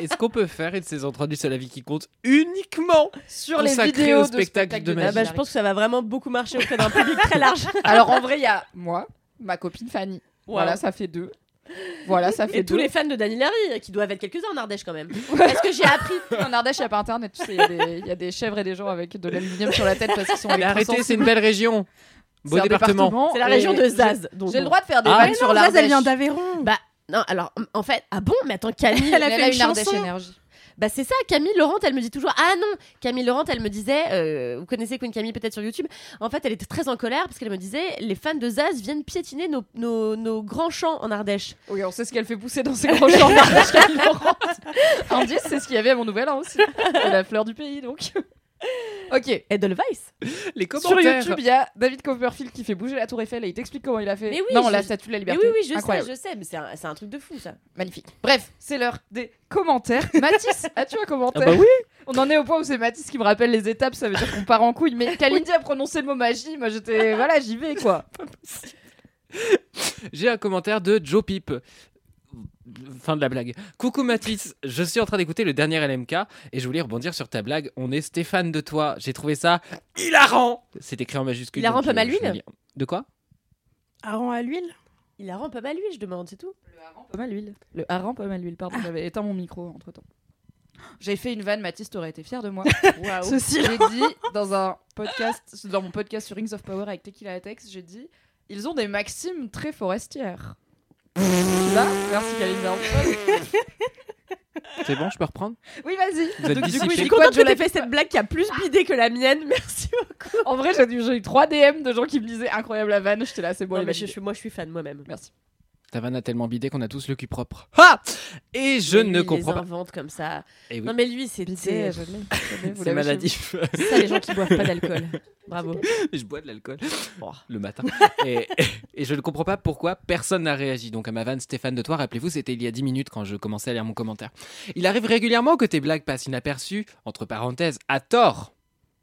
Est-ce qu'on peut faire une saison 3 du seul avis qui compte uniquement Sur les Consacré vidéos au de spectacle de de magie. Ah bah, je pense que ça va vraiment beaucoup marcher auprès d'un public très large. Alors en vrai, il y a moi, ma copine Fanny. Voilà, ça fait deux. Voilà, ça fait Et deux. tous les fans de Dani Larry, qui doivent être quelques-uns en Ardèche quand même. Parce que j'ai appris. En Ardèche, il n'y a pas internet, tu sais, il y a des- il y, a des chèvres et des gens avec de l'aluminium sur la tête parce qu'ils sont Mais arrêtez, c'est une belle région. Beau département. C'est la région de Zaz. J'ai le droit de faire des Ah, vannes sur non, Zaz, l'Ardèche. elle vient d'Aveyron. Bah non, alors en fait, ah bon, mais attends, Camille, Elle a fait elle a une une Ardèche chanson. énergie. bah c'est ça, Camille Laurent, elle me dit toujours, ah non, Camille Laurent, elle me disait, euh, vous connaissez Queen Camille peut-être sur YouTube, en fait, elle était très en colère parce qu'elle me disait, les fans de Zaz viennent piétiner nos, nos, nos grands champs en Ardèche. Oui, on sait ce qu'elle fait pousser dans ses gros champs d'Ardèche, Camille Laurent. Indice, c'est ce qu'il y avait à mon nouvel an aussi. C'est la fleur du pays, donc. Ok. Edelweiss. Les Sur commentaires. YouTube, il y a David Copperfield qui fait bouger la tour Eiffel et il t'explique comment il a fait. Mais oui, non, je- la statue de la Mais liberté. oui, oui, je Incroyable. sais, je sais, mais c'est un, c'est un truc de fou ça. Magnifique. Bref, c'est l'heure des commentaires. Mathis, as-tu un commentaire Ah bah oui. On en est au point où c'est Mathis qui me rappelle les étapes, ça veut dire qu'on part en couille. Mais Kalindi a prononcé le mot magie, moi j'étais. Voilà, j'y vais quoi. J'ai un commentaire de Joe Pip. Fin de la blague. Coucou Mathis, je suis en train d'écouter le dernier LMK et je voulais rebondir sur ta blague. On est Stéphane de toi. J'ai trouvé ça hilarant. C'est écrit en majuscule. Hilarant je- je l'huile. De quoi? Hareng à l'huile? Il a rend pas mal lui, je demande, c'est tout. Le hareng pas mal l'huile. Le hareng pas mal l'huile, pardon, j'avais éteint mon micro entre temps. J'ai fait une vanne, Mathis, t'aurais été fier de moi. Waouh. Ceci. J'ai dit dans un podcast, dans mon podcast sur Rings of Power avec Tequila Tex, j'ai dit ils ont des maximes très forestières. Merci. C'est bon, je peux reprendre? Oui, vas-y. Donc, du coup, Je suis contente que t'aies fait cette blague qui a plus bidé que la mienne, merci beaucoup. En vrai, j'ai eu, j'ai eu 3 DM de gens qui me disaient incroyable la vanne. J'étais là, c'est bon, Non, mais je, moi je suis fan moi-même. Merci. Ta vanne a tellement bidé qu'on a tous le cul propre. Ah Et je ne lui, il comprends les pas. invente comme ça. Eh oui, Non mais lui c'est Bidé, c'est maladif. c'est ça les gens qui boivent pas d'alcool. Bravo. je bois de l'alcool Oh. le matin. et, et je ne comprends pas pourquoi personne n'a réagi. Donc à ma vanne Stéphane de toi, rappelez-vous, c'était il y a 10 minutes quand je commençais à lire mon commentaire. Il arrive régulièrement que tes blagues passent inaperçues, entre parenthèses, à tort.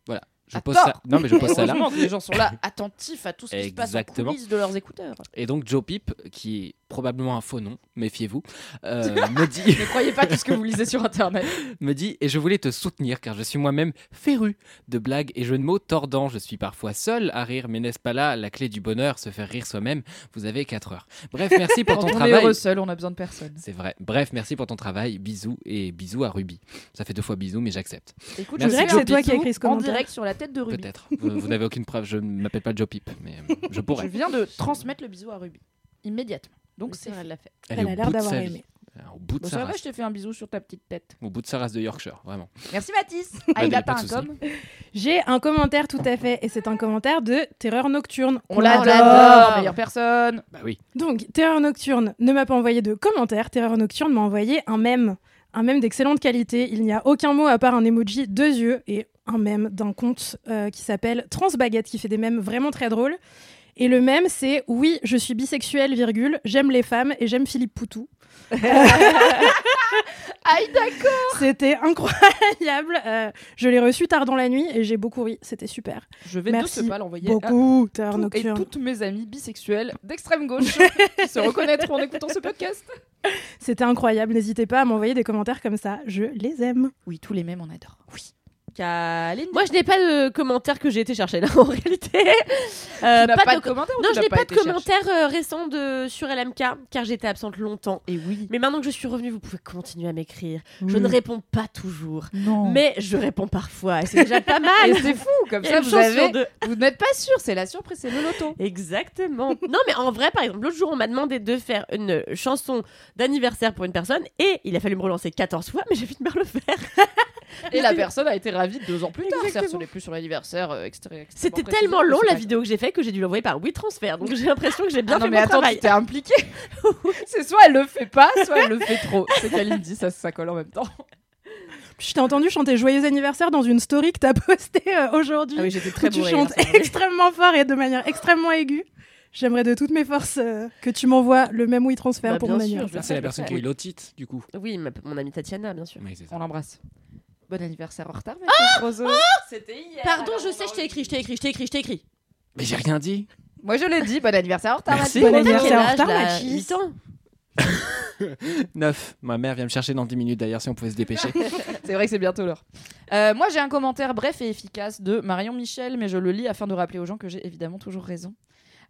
Voilà. Je À pose tort. ça. Non mais je pose ça là. Les gens sont là, attentifs à tout ce qui se passe en de leurs écouteurs. Et donc Joe Pip, qui est probablement un faux nom, méfiez-vous, euh, me dit Ne croyez pas tout ce que vous lisez sur internet. me dit et je voulais te soutenir car je suis moi-même féru de blagues et jeux de mots tordants. Je suis parfois seul à rire, mais n'est-ce pas là la clé du bonheur, se faire rire soi-même? Vous avez 4 heures. Bref, merci pour ton on est travail. heureux seul, on a besoin de personne. C'est vrai. Bref, merci pour ton travail. Bisous et bisous à Ruby. Ça fait deux fois bisous, mais j'accepte. Écoute, Merci, je que fais un c'est toi qui as écrit ce en commentaire. direct sur la tête de Ruby. Peut-être. vous vous n'avez aucune preuve. Je ne m'appelle pas Joe Pip, mais euh, je Je pourrais. viens de transmettre le bisou à Ruby immédiatement. Donc c'est elle l'a fait. Elle a l'air d'avoir aimé. Au bout de Bon, sa ça va, race. je t'ai fait un bisou sur ta petite tête. Au bout de sa race de Yorkshire, vraiment. Merci Mathis. Ah, il a pas un com. J'ai un commentaire tout à fait, et c'est un commentaire de Terreur Nocturne. On l'adore, l'adore. meilleure personne. Bah oui. Donc, Terreur Nocturne ne m'a pas envoyé de commentaire. Terreur Nocturne m'a envoyé un mème. Un mème d'excellente qualité. Il n'y a aucun mot à part un emoji deux yeux et un mème d'un compte euh, qui s'appelle Transbaguette qui fait des mèmes vraiment très drôles. Et le mème, c'est Oui, je suis bisexuelle, virgule, j'aime les femmes et j'aime Philippe Poutou. Aïe, d'accord. C'était incroyable. Euh, je l'ai reçu tard dans la nuit et j'ai beaucoup ri. C'était super. Je vais Merci de ce pas l'envoyer à Beaucoup, Terreur tout- et toutes mes amies bisexuelles d'extrême gauche qui se reconnaîtront en écoutant ce podcast. C'était incroyable. N'hésitez pas à m'envoyer des commentaires comme ça. Je les aime. Oui, tous les mêmes, on adore. Oui. Moi, je n'ai pas de commentaires que j'ai été chercher là en réalité. Euh, tu n'as pas, de de commentaires Non, je n'ai pas, de commentaires euh, récents de sur LMK car j'étais absente longtemps. Et oui. Mais maintenant que je suis revenue, vous pouvez continuer à m'écrire. Je ne réponds pas toujours, Non. mais je réponds parfois. et C'est déjà pas mal. Et c'est fou, comme ça vous avez. deux. Vous n'êtes pas sûr, c'est la surprise, c'est le loto. Exactement. non, mais en vrai, par exemple, l'autre jour, on m'a demandé de faire une chanson d'anniversaire pour une personne et il a fallu me relancer 14 fois, mais j'ai fini par le faire. Et la personne a été ravie deux ans plus tard. Exactement. Certes, ce n'est plus sur l'anniversaire. euh, extrêmement C'était tellement long la vidéo que j'ai fait que j'ai dû l'envoyer par WeTransfer. Donc j'ai l'impression que j'ai bien Ah non, fait mais mon attends, travail. tu t'es impliqué. c'est soit elle le fait pas, soit elle le fait trop. C'est Kalindi, ça, ça colle en même temps. Je t'ai entendu chanter Joyeux anniversaire dans une story que t'as postée euh, aujourd'hui. Ah oui, j'étais où très tu bourrée. chantes hier, ça, extrêmement fort et de manière extrêmement aiguë. J'aimerais de toutes mes forces euh, que tu m'envoies le même oui transfert Bah, pour mon anniversaire. C'est la personne qui a eu l'otite, du coup. Oui, ma- mon amie Tatiana, bien sûr. Oui. On l'embrasse. Bon anniversaire en retard, Mathis Roseau. C'était hier. Pardon, je sais, je t'ai écrit, je t'ai écrit, je t'ai écrit, je t'ai écrit. Mais j'ai rien dit. Moi, je l'ai dit. Bon anniversaire en retard, Merci. Bon anniversaire en retard, Mathis. 8 ans 9. Ma mère vient me chercher dans 10 minutes d'ailleurs, si on pouvait se dépêcher. C'est vrai que c'est bientôt l'heure. Euh, moi, j'ai un commentaire bref et efficace de Marion Michel, mais je le lis afin de rappeler aux gens que j'ai évidemment toujours raison.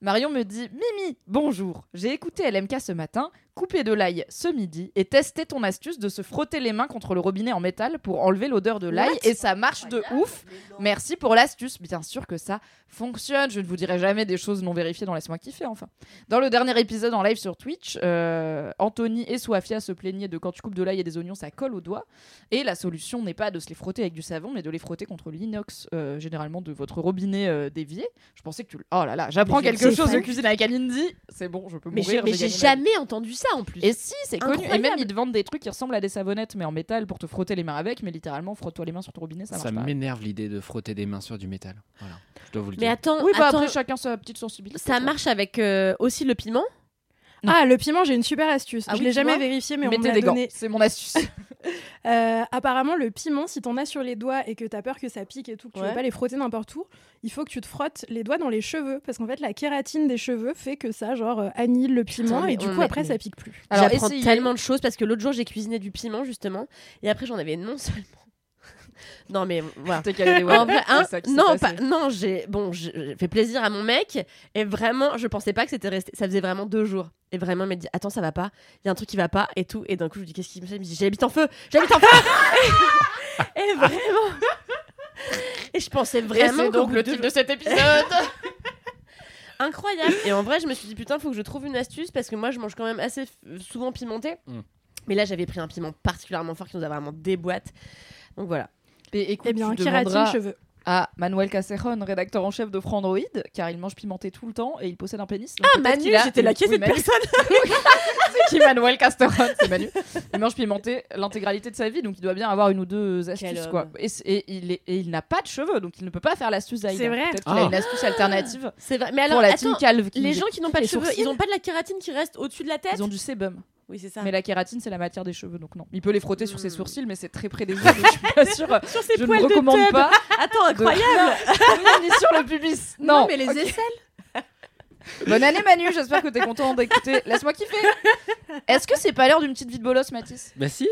Marion me dit Mimi, bonjour. J'ai écouté LMK ce matin, coupé de l'ail ce midi et testé ton astuce de se frotter les mains contre le robinet en métal pour enlever l'odeur de l'ail et ça marche de ouf. Merci pour l'astuce. Bien sûr que ça fonctionne. Je ne vous dirai jamais des choses non vérifiées dans Laisse-moi kiffer, enfin. Dans le dernier épisode en live sur Twitch, euh, Anthony et Soafia se plaignaient de quand tu coupes de l'ail et des oignons, ça colle aux doigts. Et la solution n'est pas de se les frotter avec du savon, mais de les frotter contre l'inox, euh, généralement de votre robinet euh, d'évier. Je pensais que tu. Oh là là, j'apprends quelque chose de cuisine avec Alindy. C'est bon, je peux Mais mourir. mais j'ai jamais entendu ça en plus. Et si, c'est connu. Et même, ils te vendent des trucs qui ressemblent à des savonnettes, mais en métal pour te frotter les mains avec. Mais littéralement, frotte-toi les mains sur ton robinet, ça, Ça marche pas. m'énerve l'idée de frotter des mains sur du métal. Voilà, je dois vous le Mais dire. attends, Oui, bah attends, après, chacun sa petite sensibilité. ça quoi. marche avec euh, aussi le piment? Ah, le piment, j'ai une super astuce. Ah je oui, l'ai tu jamais vérifié, mais on me l'a donné. c'est mon astuce. Euh, apparemment, le piment, si t'en as sur les doigts et que t'as peur que ça pique et tout, que tu Ouais. veux pas les frotter n'importe où, il faut que tu te frottes les doigts dans les cheveux. Parce qu'en fait, la kératine des cheveux fait que ça, genre, euh, annihile le piment et du coup, après, ça pique plus. Alors, J'apprends tellement de choses parce que l'autre jour j'ai cuisiné du piment justement et après j'en avais non seulement. Non mais voilà. T'es calé, ouais. En vrai, hein, C'est ça non, pas, non, j'ai bon, j'ai fait plaisir à mon mec et vraiment, je pensais pas que c'était resté. Ça faisait vraiment deux jours et vraiment, il m'a dit attends, ça va pas, il y a un truc qui va pas et tout et d'un coup je lui dis qu'est-ce qui me fait? Il me dit j'habite en feu, j'habite en feu. et vraiment, et je pensais vraiment c'est donc le titre de cet épisode. incroyable. Et en vrai, je me suis dit putain, faut que je trouve une astuce parce que moi, je mange quand même assez souvent pimenté. Mm. Mais là, j'avais pris un piment particulièrement fort qui nous a vraiment déboîté. Donc voilà. Et écoute, Eh bien, tu demanderas cheveux. à Manuel Caseron, rédacteur en chef de Frandroid, car il mange pimenté tout le temps et il possède un pénis. Ah, Manu, j'étais là, qui est cette Manu. personne C'est qui Manuel Casteron C'est Manu. Il mange pimenté l'intégralité de sa vie, donc il doit bien avoir une ou deux astuces. Quoi. Et, il est- et il n'a pas de cheveux, donc il ne peut pas faire l'astuce d'Aïda. C'est vrai. Peut-être qu'il a Ah. une astuce alternative C'est vrai. Mais alors, pour la attends, team calve. qui les gens qui n'ont pas de cheveux, sourcils. ils ont pas de la kératine qui reste au-dessus de la tête Ils ont du sébum. Oui, c'est ça. Mais la kératine, c'est la matière des cheveux, donc non. Il peut les frotter sur ses Hmm. sourcils, mais c'est très près des yeux, je suis pas sûre. Sur ses Je ne poils recommande pas. Attends, de- incroyable Oui, ni sur le pubis. Non, mais les aisselles. Bonne année Manu, j'espère que t'es content d'écouter. Laisse-moi kiffer. Est-ce que c'est pas l'heure d'une petite vie de bolos, Mathis? Bah si.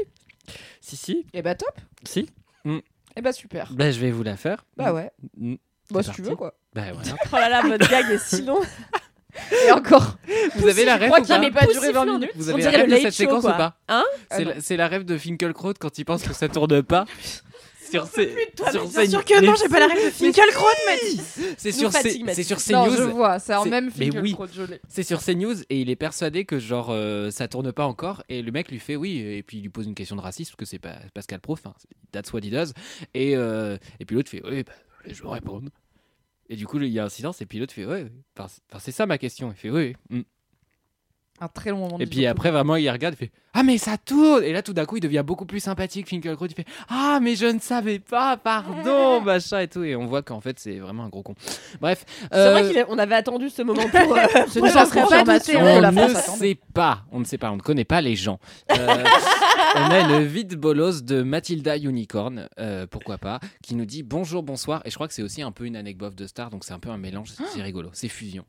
Si, si. Eh bah top. Si. Eh bah super. Bah je vais vous la faire. Bah ouais. Mm. Bah si tu veux quoi. Bah voilà. Oh là là, votre gag est si long. Et encore. Vous avez la Je rêve ou pas pas duré 20 Poussiflant. minutes. Vous On avez la dirait rêve de cette Show, séquence quoi. ou pas Hein C'est Ah la, la rêve de Finkelkraut quand il pense que ça tourne pas. sur Toi, sur bien sûr que non, j'ai pas la règle de Finkielkraut, Mathis. C'est sur c'est sur Non, je CNews. vois, c'est C'est- même le trop gelé. C'est sur CNews et il est persuadé que genre euh, ça tourne pas encore et le mec lui fait oui et puis il lui pose une question de racisme parce que c'est pas Pascal Pro, enfin c'est- that's what he does et euh, et puis l'autre fait oui bah, je vais répondre et du coup il y a un silence et puis l'autre fait ouais enfin, c'est- ça ma question il fait oui, oui. Mm. Un très long moment. de et puis après vraiment il regarde il fait ah mais ça tourne et là tout d'un coup il devient beaucoup plus sympathique Finkielkraut il fait ah mais je ne savais pas pardon machin et tout et on voit qu'en fait c'est vraiment un gros con bref C'est euh, vrai qu'on avait attendu ce moment pour. euh, confirmation confirmation. que On la ne sait pas, on ne sait pas, on ne connaît pas les gens. Euh, on a une vide bolos de Mathilda Unicorn, euh, pourquoi pas, qui nous dit bonjour, bonsoir. Et je crois que c'est aussi un peu une anecdote de star, donc c'est un peu un mélange, c'est rigolo, c'est fusion.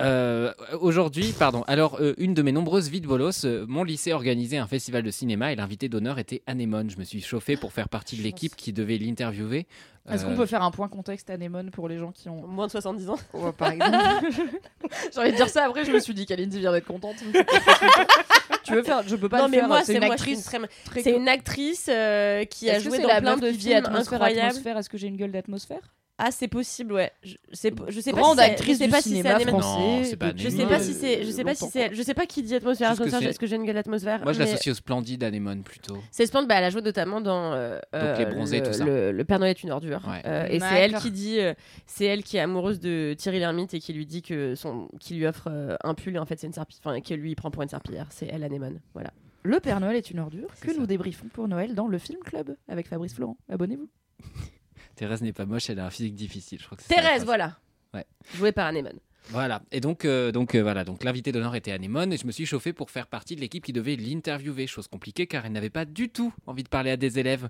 Euh, Aujourd'hui, pardon. Alors, euh, une de mes nombreuses vides bolos, euh, mon lycée organisait un festival de cinéma et l'invité d'honneur était Anémone. Je me suis chauffé pour faire partie de l'équipe qui devait l'interviewer. Est-ce qu'on peut faire un point contexte anémone pour les gens qui ont. Moins de 70 ans. Ouais, par exemple. J'ai envie de dire ça après, je me suis dit qu'Alindy vient d'être contente. tu veux faire Je peux pas non, le mais faire. moi, c'est une actrice. très- très C'est une actrice euh, qui a joué dans la plein de films incroyables. atmosphère? Est-ce que j'ai une gueule d'atmosphère? Ah, c'est possible, ouais. Je, sais Grande pas si actrice je sais du pas si cinéma français. Non, Je sais pas si c'est, je sais pas si c'est, je sais pas qui dit atmosphère, atmosphère. Est-ce que j'ai une gueule d'atmosphère Moi, je mais l'associe au splendide Anémone plutôt. C'est Splendid, bah, elle a joué notamment dans euh, euh, les bronzés, le, tout ça. Le, le Père Noël est une ordure. Ouais. Euh, et c'est elle qui dit, euh, c'est elle qui est amoureuse de Thierry Lhermitte et qui lui dit que son, qui lui offre euh, un pull et en fait c'est une serpillière, enfin que lui il prend pour une serpillière. C'est elle Anémone, voilà. Le Père Noël est une ordure que ça. nous débriefons pour Noël dans le Film Club avec Fabrice Florent. Abonnez-vous. Thérèse n'est pas moche, elle a un physique difficile. Je crois que c'est ça la Thérèse, voilà. Ouais. Jouée par Anémone. Voilà. Et donc, euh, donc euh, voilà. Donc l'invité d'honneur était Anémone et je me suis chauffé pour faire partie de l'équipe qui devait l'interviewer. Chose compliquée car elle n'avait pas du tout envie de parler à des élèves.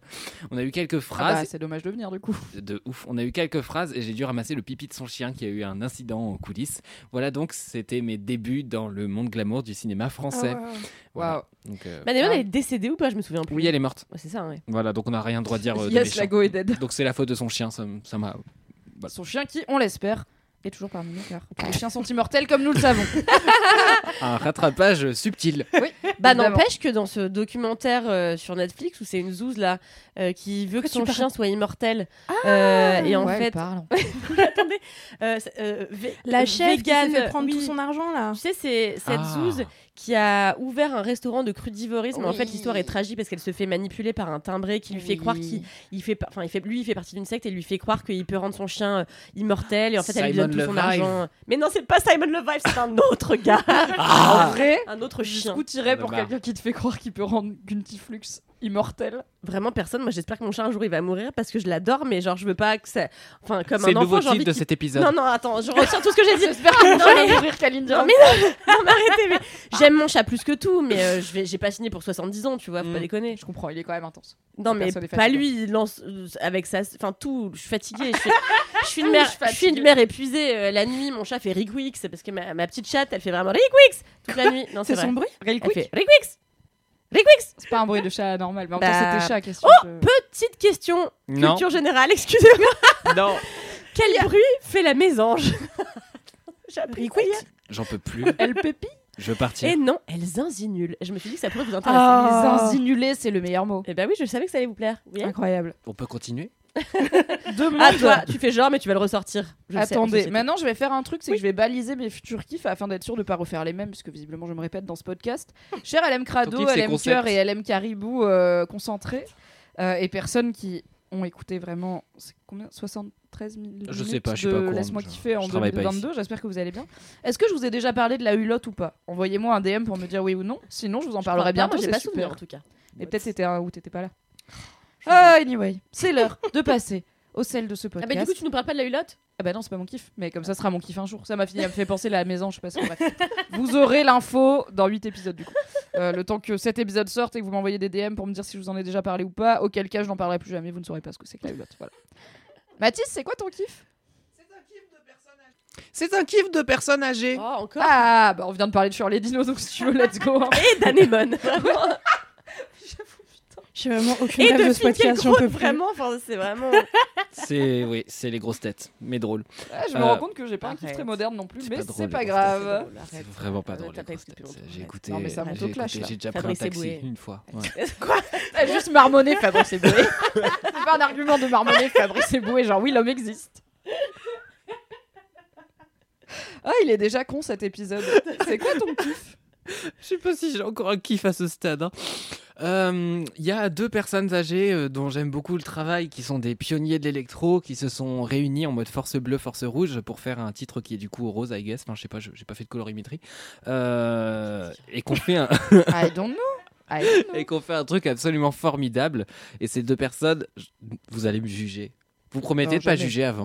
On a eu quelques Ah bah, phrases c'est dommage de venir du coup. de ouf. On a eu quelques phrases et j'ai dû ramasser le pipi de son chien qui a eu un incident en coulisses. Voilà donc c'était mes débuts dans le monde glamour du cinéma français. Ah ouais. Waouh. Donc, euh, Ah. elle est décédée ou pas? Je me souviens plus. oui, elle est morte. Ouais, c'est ça, ouais. Voilà. Donc on n'a rien droit de dire euh, Yes, méchant. la go est dead. Donc c'est la faute de son chien. Ça m'a. Son chien qui, on l'espère, est toujours parmi nous car les chiens sont immortels comme nous le savons. un rattrapage subtil. Oui, Bah n'empêche que dans ce documentaire euh, sur Netflix où c'est une zouze là euh, qui veut que tu son parles chien soit immortel euh, et en Ouais, elle fait parle. attendez euh, euh, La chef qui s'est vegan, fait prendre oui. tout son argent là. Tu sais, c'est cette Ah. zouze qui a ouvert un restaurant de crudivorisme. En fait, Oui. l'histoire est tragique parce qu'elle se fait manipuler par un timbré qui lui fait Oui. croire qu'il il fait, enfin, il fait, lui, il fait partie d'une secte et lui fait croire qu'il peut rendre son chien euh, immortel. Et en fait, elle lui donne tout son argent. Mais non, c'est pas Simon Levive, c'est un autre gars, En vrai, un autre chien. tirer pour quelqu'un qui te fait croire qu'il peut rendre Guntiflux immortel Vraiment personne. Moi, j'espère que mon chat un jour il va mourir parce que je l'adore, mais genre je veux pas que ça. Enfin, comme C'est un le nouveau enfant, j'ai envie titre de cet épisode. Non, non, attends, je retire tout ce que j'ai dit. J'espère que mon Non, chat va mourir Kalindi. Non, mais non, non, mais arrêtez, mais j'aime mon chat plus que tout, mais euh, je vais, j'ai pas signé pour 70 ans, tu vois, faut Mm. pas déconner. Je comprends, il est quand même intense. Non, mais pas lui, il lance euh, avec ça, enfin tout, je suis fatiguée. Je suis, je suis une mère, je suis une mère épuisée. euh, la nuit, mon chat fait Rikwix parce que ma, ma petite chatte, elle fait vraiment Rikwix toute la nuit. Non, c'est C'est son bruit Elle fait C'est pas un bruit de chat normal, mais en Bah, c'était chat. Question oh, Petite question, Non. culture générale, excusez-moi. Non. Quel bruit fait la mésange J'ai appris ça hier. J'en peux plus. Elle pépi Je veux partir. Et non, elles insinulent. Et je me suis dit que ça pourrait vous intéresser. Ah. Les insinulés, c'est le meilleur mot. Et ben oui, je savais que ça allait vous plaire. Oui. Incroyable. On peut continuer? Deux Ah toi, tu fais genre, mais tu vas le ressortir. Je sais, Attendez, société. maintenant je vais faire un truc, c'est que je vais baliser mes futurs kiffs afin d'être sûr de pas refaire les mêmes, puisque visiblement je me répète dans ce podcast. Cher LM Crado, LM. Cœur et LM Caribou euh, concentrés, euh, et personnes qui ont écouté vraiment, c'est combien? 73 000 Je sais minutes pas, je suis pas au courant, Laisse-moi kiffer en je travaille pas 2022, j'espère que vous allez bien. Est-ce que je vous ai déjà parlé de la hulotte ou pas? Envoyez-moi un DM pour me dire oui ou non, sinon je vous en Je parlerai bientôt, moi, j'ai c'est pas super. souvenir en tout cas. Et peut-être c'était un où t'étais pas là. Ah, anyway, c'est l'heure de passer au sel de ce Ah podcast. bah du coup, tu nous parles pas de la hulotte? Ah bah non, c'est pas mon kiff, mais comme ça sera mon kiff un jour. Ça m'a fini, elle me fait penser à la maison, je sais pas ce que bref. Vous aurez l'info dans 8 épisodes du coup. Euh, le temps que cet épisode sorte et que vous m'envoyez des DM pour me dire si je vous en ai déjà parlé ou pas, auquel cas je n'en parlerai plus jamais, vous ne saurez pas ce que c'est que la hulotte. Voilà. Mathis, c'est quoi ton kiff? C'est un kiff de personnes âgées. Oh, encore? Ah, bah on vient de parler de Shirley Dino, donc si tu veux, let's go. hein. Et d'Anémone. J'ai vraiment aucune rêve de podcast, j'en peux plus. vraiment, enfin, c'est vraiment... C'est oui, c'est les grosses têtes, mais drôle. Ouais, je me Euh, rends compte que j'ai pas un kiff très moderne non plus, mais c'est pas grave. C'est vraiment pas Euh, drôle. J'ai écouté. Non, mais ça j'ai monte au clash. J'ai déjà pris un taxi une fois. Quoi? Juste marmonné Fabrice Eboué. c'est pas un argument de marmonner Fabrice Eboué, genre oui, l'homme existe. Ah, il est déjà con cet épisode. C'est quoi ton kiff? Je sais pas si j'ai encore un kiff à ce stade. hein. Euh, Il y a deux personnes âgées euh, dont j'aime beaucoup le travail, qui sont des pionniers de l'électro, qui se sont réunis en mode force bleue, force rouge pour faire un titre qui est du coup rose, I guess. Enfin, je sais pas, j'ai pas fait de colorimétrie. Euh, et qu'on fait un, I don't know. Et qu'on fait un truc absolument formidable. Et ces deux personnes, vous allez me juger. Vous promettez Non, de pas jamais. juger avant.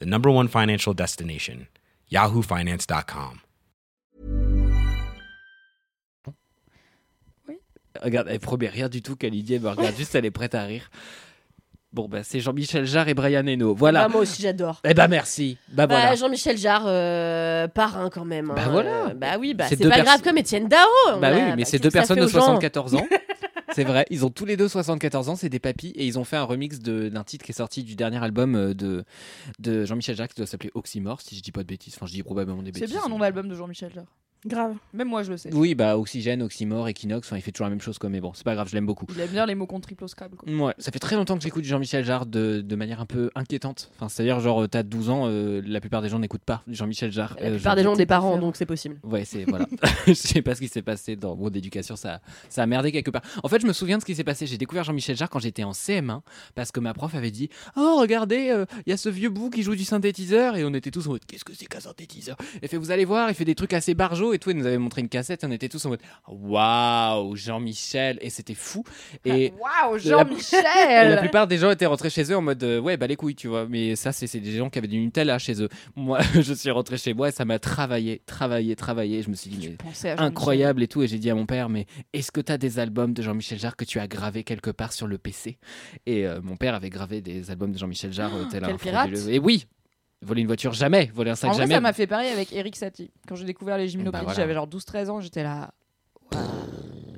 the number one financial destination, yahoofinance.com. Regarde, elle promet rien du tout qu'Olivier me regarde juste, elle est prête à rire. Bon, bah, c'est Jean-Michel Jarre et Brian Eno. Voilà. Bah, moi aussi, j'adore. Eh ben merci. Bah Bah, voilà. Jean-Michel Jarre, euh, parrain quand même. Bah hein. voilà. Euh, bah oui, bah C'est pas grave comme Étienne Dao. Bah a- oui, bah, mais c'est deux personnes de aux gens 74 ans. C'est vrai, ils ont tous les deux 74 ans, c'est des papis, et ils ont fait un remix d'un titre qui est sorti du dernier album euh, de, de Jean-Michel Jarre qui doit s'appeler Oxymore, si je dis pas de bêtises. Enfin, je dis probablement des C'est bêtises. bien un nom d'album de Jean-Michel Jarre. Grave. Même moi, je le sais. Oui, bah Oxygène, Oxymore, Equinox, enfin, il fait toujours la même chose, quoi, mais bon, c'est pas grave, je l'aime beaucoup. Il aime bien les mots contre triple au Scrabble. quoi. Ouais, ça fait très longtemps que j'écoute Jean-Michel Jarre de, de manière un peu inquiétante. Enfin, c'est-à-dire, genre, t'as 12 ans, euh, la plupart des gens n'écoutent pas Jean-Michel Jarre. La Euh, plupart des gens ont des parents, donc c'est possible. Ouais, c'est voilà. je sais pas ce qui s'est passé dans mon éducation, ça, ça a merdé quelque part. En fait, je me souviens de ce qui s'est passé. J'ai découvert Jean-Michel Jarre quand j'étais en CM1 parce que ma prof avait dit "Oh, regardez, euh, il y a ce vieux bout qui joue du synthétiseur" et on était tous en mode "Qu'est-ce que c'est qu'un synthétiseur? Elle fait "Vous allez voir, il fait des trucs assez barjots" et tout. Nous avait montré une cassette et on était tous en mode "Waouh, Jean-Michel" et c'était fou. Et Waouh, Jean-Michel. la plupart des gens étaient rentrés chez eux en mode euh, ouais bah les couilles tu vois. Mais ça c'est des gens qui avaient du Nutella chez eux. Moi je suis rentré chez moi et ça m'a travaillé travaillé travaillé. Je me suis dit mais incroyable et tout. Et j'ai dit à mon père mais est-ce que tu as des albums de Jean-Michel Jarre que tu as gravés quelque part sur le PC et euh, mon père avait gravé des albums de Jean-Michel Jarre euh, tel un et oui voler une voiture jamais voler un sac En vrai, jamais ça m'a fait pareil avec Eric Satie. Quand j'ai découvert les gymnopédies, Bah voilà. j'avais genre 12-13 ans, j'étais là.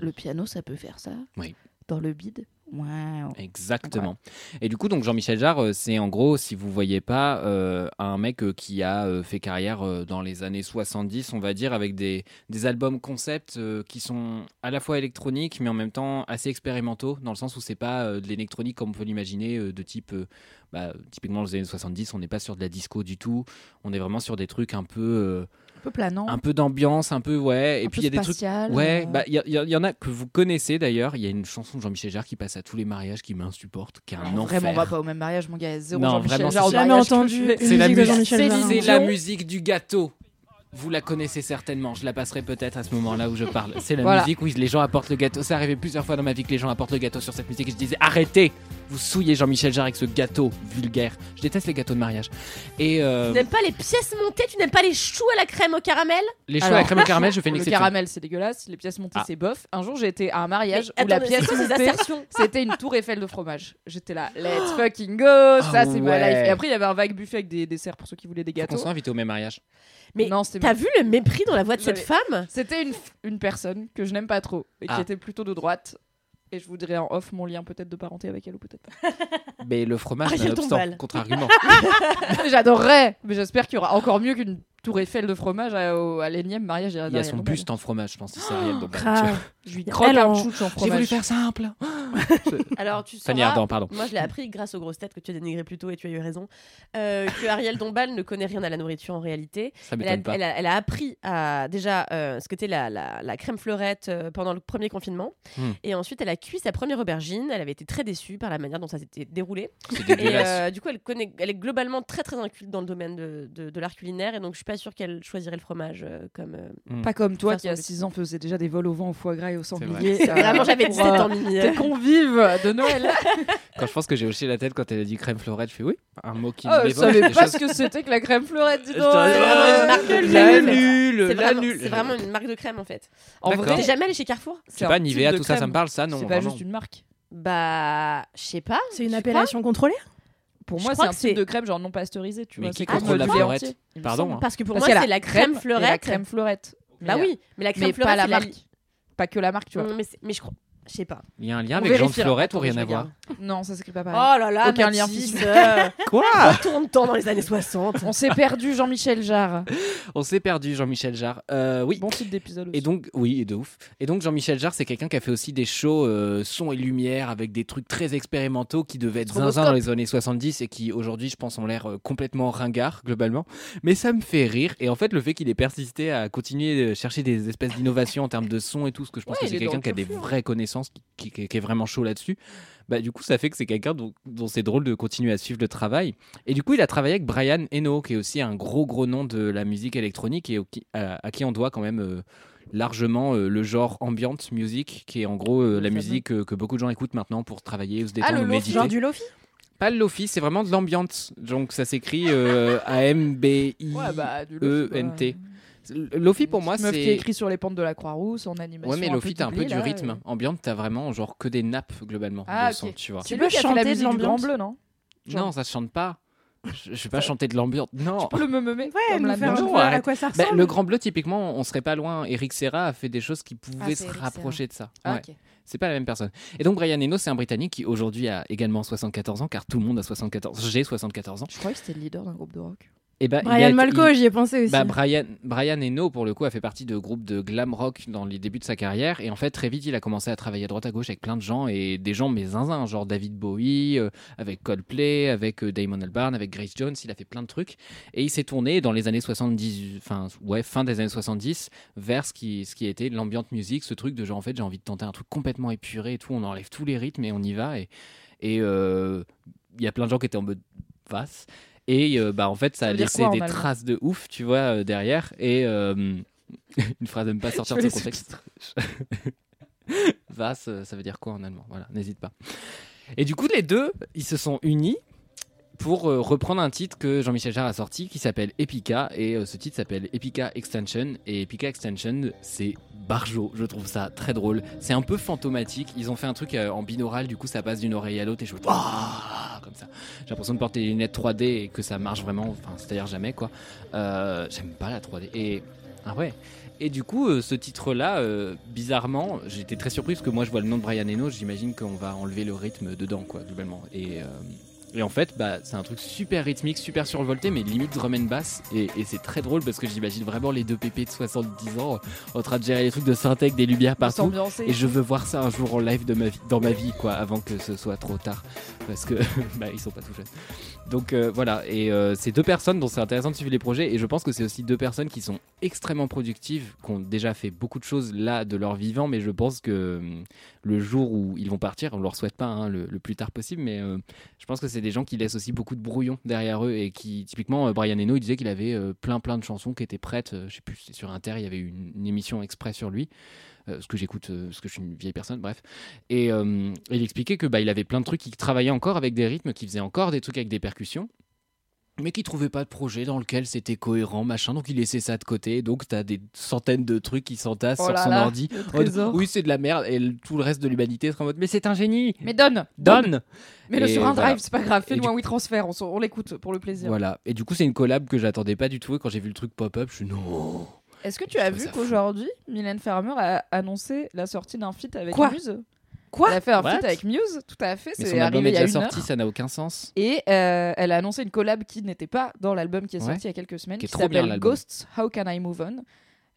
Le piano, ça peut faire ça Oui. Dans le bide Waouh. Exactement. Et du coup, donc Jean-Michel Jarre, euh, c'est en gros, si vous voyez pas, euh, un mec euh, qui a fait carrière dans les années 70, on va dire, avec des, des albums concept euh, qui sont à la fois électroniques, mais en même temps assez expérimentaux, dans le sens où c'est pas euh, de l'électronique comme on peut l'imaginer, de type, bah, typiquement dans les années 70, on n'est pas sur de la disco du tout, on est vraiment sur des trucs un peu, peu planant. un peu d'ambiance, un peu ouais, et un puis il y a des trucs Ouais, euh, bah il y, a- y y en a que vous connaissez d'ailleurs. Il y a une chanson de Jean-Michel Jarre qui passe à tous les mariages qui m'insupporte, qui est un non, enfer. Vraiment, on va pas au même mariage, mon gars. Zéro Non, Jean-Michel vraiment, Jarre Jamais entendu C'est la musique de musique- Jean-Michel Jarre. C'est la musique du gâteau. Vous la connaissez certainement. Je la passerai peut-être à ce moment-là où je parle. C'est la Voilà. musique où les gens apportent le gâteau. C'est arrivé plusieurs fois dans ma vie que les gens apportent le gâteau sur cette musique. Et je disais arrêtez, vous souillez Jean-Michel Jarre avec ce gâteau vulgaire. Je déteste les gâteaux de mariage. Et euh, Tu n'aimes pas les pièces montées Tu n'aimes pas les choux à la crème au caramel? Les choux à la crème au caramel, je fais une Le exception. caramel, c'est dégueulasse. Les pièces montées, Ah. c'est bof. Un jour, j'ai été à un mariage Mais où la pièce c'est montée, assertions? c'était une tour Eiffel de fromage. J'étais là, let's fucking go, ça c'est ma ouais. life. Et après, il y avait un vague buffet avec des desserts pour ceux qui voulaient des Faut gâteaux. soit invité au même mariage. Mais T'as vu le mépris dans la voix de cette femme? C'était une, une personne que je n'aime pas trop et qui Ah. était plutôt de droite. Et je vous dirai en off mon lien peut-être de parenté avec elle ou peut-être pas. Mais le fromage, nonobstant, Dombal. contre-argument. J'adorerais, mais j'espère qu'il y aura encore mieux qu'une tour Eiffel de fromage à, à l'énième mariage. Il y a son buste en fromage, je pense, c'est Ariel Dombal. Je lui croque un en- chouch en J'ai voulu fromage. faire simple. Alors tu Ardant, pardon. moi je l'ai appris grâce aux grosses têtes que tu as dénigrées plus tôt et tu as eu raison, euh, que Ariel Dombal ne connaît rien à la nourriture en réalité. Ça Elle a, m'étonne pas. elle a- elle a appris à déjà euh, ce qu'était la, la, la crème fleurette euh, pendant le premier confinement. Hmm. Et ensuite, elle a cuit sa première aubergine. Elle avait été très déçue par la manière dont ça s'était déroulé. Et euh, du coup, elle, connaît, elle est globalement très très inculte dans le domaine de, de, de l'art culinaire. Et donc, je suis pas pas sûre qu'elle choisirait le fromage euh, comme. euh, Pas comme toi qui, à son 6 ans, faisait déjà des vols au vent, au foie gras et au C'est sanglier. vrai. Vraiment, j'avais pour, 17 euh, ans, Mimi. Tes convives de Noël. Quand je pense que j'ai hoché la tête quand elle a dit crème fleurette, je fais oui, un mot qui Oh, je savais des pas choses- ce que c'était que la crème fleurette, dis Je donc. C'est vraiment une marque de crème, La en fait. nulle, C'est la vraiment, nulle. c'est vraiment une marque de crème en fait. En D'accord. vrai, T'es jamais allé chez Carrefour un pas, type Nivea, de tout ça, ça crème. me parle, ça, non C'est pas vraiment. juste une marque. Bah, je sais pas. C'est une Tu appellation contrôlée Pour moi, c'est un que type c'est- de crème genre non pasteurisée, tu Mais vois. qui C'est comme contrôle le la lait fleurette Pardon, hein. Parce que pour Parce moi, c'est la crème et la fleurette. crème fleurette. Bah oui, mais la crème fleurette, pas la marque. Pas que la marque, tu vois. Mais je crois. Je sais pas. Il y a un lien On avec Jean de vérifiera. Fleurette ou rien je à voir. Non, ça s'écrit pas pareil. Oh là là, Aucun lien Mathis, physique. euh, Quoi Retourne-temps dans les années 60. On s'est perdu Jean-Michel Jarre. On s'est perdu, Jean-Michel Jarre. Euh, oui. Bon titre d'épisode aussi. Et donc, oui, et de ouf. Et donc, Jean-Michel Jarre, c'est quelqu'un qui a fait aussi des shows euh, son et lumière avec des trucs très expérimentaux qui devaient être zinzin dans les années 70 et qui aujourd'hui, je pense, ont l'air euh, complètement ringards globalement. Mais ça me fait rire. Et en fait, le fait qu'il ait persisté à continuer de chercher des espèces d'innovations en termes de son et tout, parce que je pense Ouais, que il c'est est dans quelqu'un le qui a des vraies connaissances, qui, qui- qui est vraiment chaud là-dessus. Bah, du coup, ça fait que c'est quelqu'un dont, dont c'est drôle de continuer à suivre le travail. Et du coup, il a travaillé avec Brian Eno, qui est aussi un gros, gros nom de la musique électronique et au- à, à qui on doit quand même euh, largement euh, le genre ambient music, qui est en gros euh, la musique que beaucoup de gens écoutent maintenant pour travailler ou se Ah, détendre le lofi, méditer. Genre du lofi? Pas le lofi, c'est vraiment de l'ambient. Donc ça s'écrit A-M-B-I. Ouais, bah, du E, lofi, pour moi meuf qui c'est. écrit sur les pentes de la Croix-Rousse en animation. Ouais, mais Lofi, t'as un peu du rythme. Ambient, t'as vraiment genre que des nappes globalement Ah, son, tu vois. C'est Tu peux chanter de l'ambiance Bleu, non? Non, ça se chante pas. Je, je vais pas chanter de l'ambiance. Non. Tu peux le me meumer Ouais, comme nous la faire. Non, peu à arrête. quoi ça Bah, ressemble. le Grand Bleu, typiquement, on serait pas loin. Eric Serra a fait des choses qui pouvaient Ah, c'est se Eric rapprocher de ça. Ah, Ouais. ok. C'est pas la même personne. Et donc Brian Eno, c'est un Britannique qui aujourd'hui a également 74 ans, car tout le monde a 74. J'ai 74 ans. Je croyais que c'était le leader d'un groupe de rock. Et bah, il a Brian il- j'y ai pensé aussi. Bah, Brian, Brian Eno, pour le coup, a fait partie de groupes de glam rock dans les débuts de sa carrière. Et en fait, très vite, il a commencé à travailler à droite à gauche avec plein de gens et des gens, mais zinzin, genre David Bowie, euh, avec Coldplay, avec euh, Damon Albarn, avec Grace Jones. Il a fait plein de trucs. Et il s'est tourné dans les années 70, enfin, ouais, fin des années 70, vers ce qui, ce qui a été l'ambient music, ce truc de genre, en fait, j'ai envie de tenter un truc complètement épuré et tout. On enlève tous les rythmes et on y va. Et et, euh, il y a plein de gens qui étaient en mode vasse. Et euh, bah, en fait, ça Ça a laissé quoi des traces de ouf, tu vois, euh, derrière. Et euh, une phrase n'aime pas sortir de son contexte. Euh, ça veut dire quoi en allemand? Voilà, n'hésite pas. Et du coup, les deux, ils se sont unis pour euh, reprendre un titre que Jean-Michel Jarre a sorti qui s'appelle Epica. Et euh, ce titre s'appelle Epica Extension. Et Epica Extension, c'est barjo. Je trouve ça très drôle. C'est un peu fantomatique. Ils ont fait un truc euh, en binaural, du coup, ça passe d'une oreille à l'autre et je Ah comme ça. J'ai l'impression de porter des lunettes 3D et que ça marche vraiment. Enfin, c'est-à-dire jamais, quoi. J'aime pas la 3D. Et. Ah ouais. Et du coup, ce titre-là, bizarrement, j'étais très surpris parce que moi, je vois le nom de Brian Eno, j'imagine qu'on va enlever le rythme dedans, quoi, globalement. Et, et en fait, bah, c'est un truc super rythmique, super survolté, mais limite drum and bass. Et, et c'est très drôle parce que j'imagine vraiment les deux pépés de 70 ans en train de gérer les trucs de synthèque, des lumières partout. Et je veux voir ça un jour en live de ma vie, dans ma vie, quoi, avant que ce soit trop tard. Parce que bah, ils sont pas tout jeunes. Donc euh, voilà, et euh, c'est deux personnes dont c'est intéressant de suivre les projets. Et je pense que c'est aussi deux personnes qui sont extrêmement productives, qui ont déjà fait beaucoup de choses là de leur vivant. Mais je pense que hum, le jour où ils vont partir, on leur souhaite pas hein, le, plus tard possible, mais euh, je pense que c'est des gens qui laissent aussi beaucoup de brouillon derrière eux. Et qui, typiquement, euh, Brian Eno, il disait qu'il avait euh, plein plein de chansons qui étaient prêtes. je sais plus, sur Inter, il y avait une, émission exprès sur lui. Ce que j'écoute, euh, parce que je suis une vieille personne, bref. Et il expliquait que bah, il avait plein de trucs, il travaillait encore avec des rythmes, qu'il faisait encore des trucs avec des percussions, mais qu'il trouvait pas de projet dans lequel c'était cohérent, machin. Donc il laissait ça de côté. Donc t'as des centaines de trucs qui s'entassent Oh sur son là, ordi. le En oui, c'est de la merde. Et le- tout le reste de l'humanité sera en mode, mais c'est un génie. Mais donne Donne. Mets-le Et sur un drive, c'est pas grave. Et Fais-nous du- un WeTransfer, on, l'écoute pour le plaisir. Voilà. Et du coup, c'est une collab que j'attendais pas du tout. Et quand j'ai vu le truc pop-up, je suis non. Est-ce que tu as vu qu'aujourd'hui, Mylène Farmer a annoncé la sortie d'un feat avec Muse? Quoi Elle a fait un What feat avec Muse, tout à fait. Mais C'est son album est déjà sorti, heure. ça n'a aucun sens. Et euh, elle a annoncé une collab qui n'était pas dans l'album qui est Ouais. sorti il y a quelques semaines, Qui s'appelle. Ghosts, How Can I Move On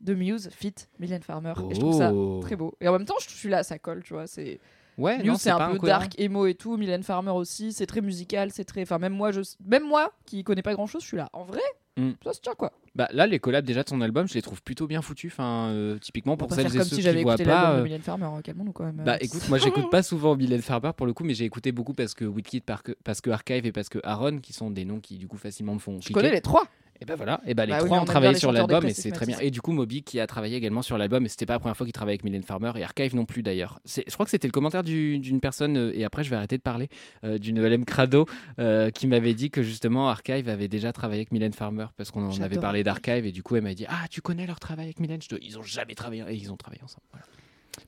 de Muse, feat Mylène Farmer. Et je trouve ça Oh. très beau. Et en même temps, je suis là, ça colle, tu vois. C'est Ouais, Muse, c'est un peu incohérent. dark, emo et tout. Mylène Farmer aussi, c'est très musical, c'est très. Enfin, même moi, je, même moi, qui connais pas grand chose, je suis là. En vrai, Mm. ça se tient quoi. Bah, là, les collabs déjà de son album, je les trouve plutôt bien foutus. Enfin, euh, typiquement pour celles et ceux si qui voient pas. de euh, Farmer. hein, Calmons-nous quand même. Bah écoute, moi j'écoute pas souvent Mylène Farmer pour le coup, mais j'ai écouté beaucoup parce que Witkid, parce que, Archive et parce que Aaron, qui sont des noms qui du coup facilement me font. Je cliquer. connais les trois. Et ben voilà, et ben les Bah trois on ont travaillé sur l'album et c'est très bien. Et du coup, Moby qui a travaillé également sur l'album, et c'était pas la première fois qu'il travaillait avec Mylène Farmer et Archive non plus d'ailleurs. Je crois que c'était le commentaire du- d'une personne, euh, et après je vais arrêter de parler, euh, d'une LM Crado euh, qui m'avait dit que justement Archive avait déjà travaillé avec Mylène Farmer parce qu'on en avait parlé d'Archive et du coup elle m'a dit Ah, tu connais leur travail avec Mylène? Ils ont jamais travaillé et ils ont travaillé ensemble. Voilà.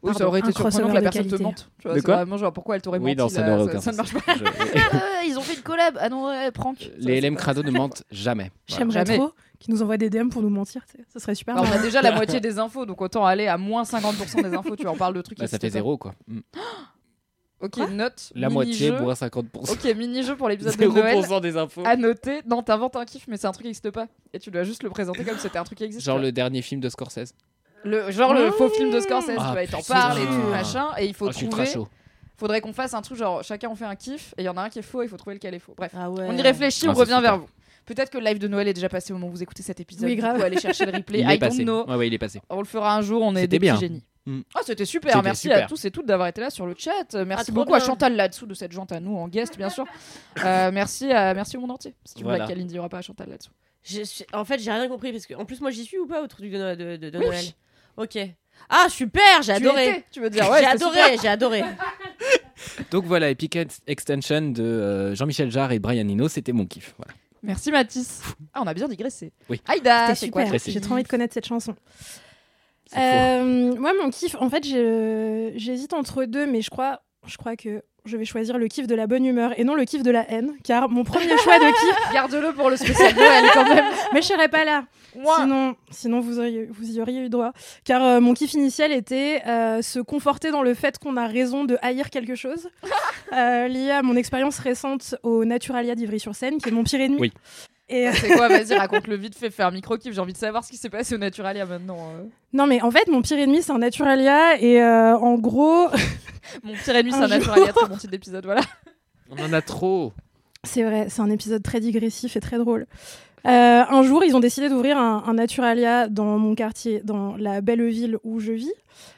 Oui, ça aurait été surprenant que la personne te mente. Tu vois, De c'est quoi vraiment genre pourquoi elle t'aurait Oui, menti non, ça là, ça, ça ne marche pas. Je- ils ont fait une collab. Ah non, ouais, prank. Les LM Crado ne mentent jamais. Voilà. J'aimerais trop qu'ils nous envoient des DM pour nous mentir. Ça serait super. Bah, on a déjà la moitié des infos, donc autant aller à moins 50% des infos. Tu en parles de trucs. Bah, ça fait zéro quoi. Mm. Ok, Quoi note. La moitié, moins 50%. Ok, mini-jeu pour l'épisode de Noël. 0% des infos. À noter. Non, t'inventes un kiff, mais c'est un truc qui n'existe pas. Et tu dois juste le présenter comme si c'était un truc qui existe. Genre le dernier film de Scorsese. Le, genre le Mmh. faux film de Scorsese, Ah, tu vois, et t'en putain. parles et tout, machin. Et il faut Oh, je suis trouver. très chaud. Faudrait qu'on fasse un truc genre chacun on fait un kiff et il y en a un qui est faux, il faut trouver lequel est faux. Bref. Ah ouais. On y réfléchit, Ah, on c'est revient super. vers vous. Peut-être que le live de Noël est déjà passé au moment où vous écoutez cet épisode. Oui, du grave. coup, allez chercher le replay. Il I est don't passé. know. Ouais, ouais, il est passé. On le fera un jour, on est C'était des bien. petits génies. Mm. Ah, c'était super. C'était Merci à super. tous et toutes d'avoir été là sur le chat. Euh, Merci trop beaucoup à bien. Chantal là-dessous de cette jante à nous en guest, bien sûr. Euh, merci, à, merci au monde entier. Si tu Voilà. veux, Kalindi, il n'y aura pas à Chantal là-dessous. Je suis- En fait, j'ai rien compris parce que en plus moi j'y suis ou pas au truc de, Noël- de, de- de Oui. Noël? Ok. Ah super, j'ai Tu adoré. tu veux dire, ouais, j'ai adoré, j'ai adoré. Donc voilà, Epic Ex- Extension de euh, Jean-Michel Jarre et Brian Eno, c'était mon kiff. Voilà. Merci Mathis. Ah, on a bien digressé. Oui. Aïda, c'est quoi super. J'ai trop envie de connaître cette chanson. Euh, moi, mon kiff, en fait, j'hésite entre deux, mais je crois, je crois que je vais choisir le kiff de la bonne humeur et non le kiff de la haine, car mon premier choix de kiff, Garde-le pour le spécial Noël quand même. mais je serais pas là. Sinon, sinon vous, auriez, vous y auriez eu droit. Car euh, mon kiff initial était euh, se conforter dans le fait qu'on a raison de haïr quelque chose, euh, lié à mon expérience récente au Naturalia d'Ivry-sur-Seine, qui est mon pire ennemi. Oui. Et, euh, C'est quoi Vas-y, raconte-le vite fait, fais un micro-kiff. J'ai envie de savoir ce qui s'est passé au Naturalia maintenant. euh. non, mais en fait, mon pire ennemi, c'est un Naturalia, et euh, en gros, Mon pire ennemi, c'est Un. Naturalia, très bon titre d'épisode, voilà. On en a trop. C'est vrai, c'est un épisode très digressif et très drôle. Euh, un jour, ils ont décidé d'ouvrir un, un Naturalia dans mon quartier, dans la belle ville où je vis,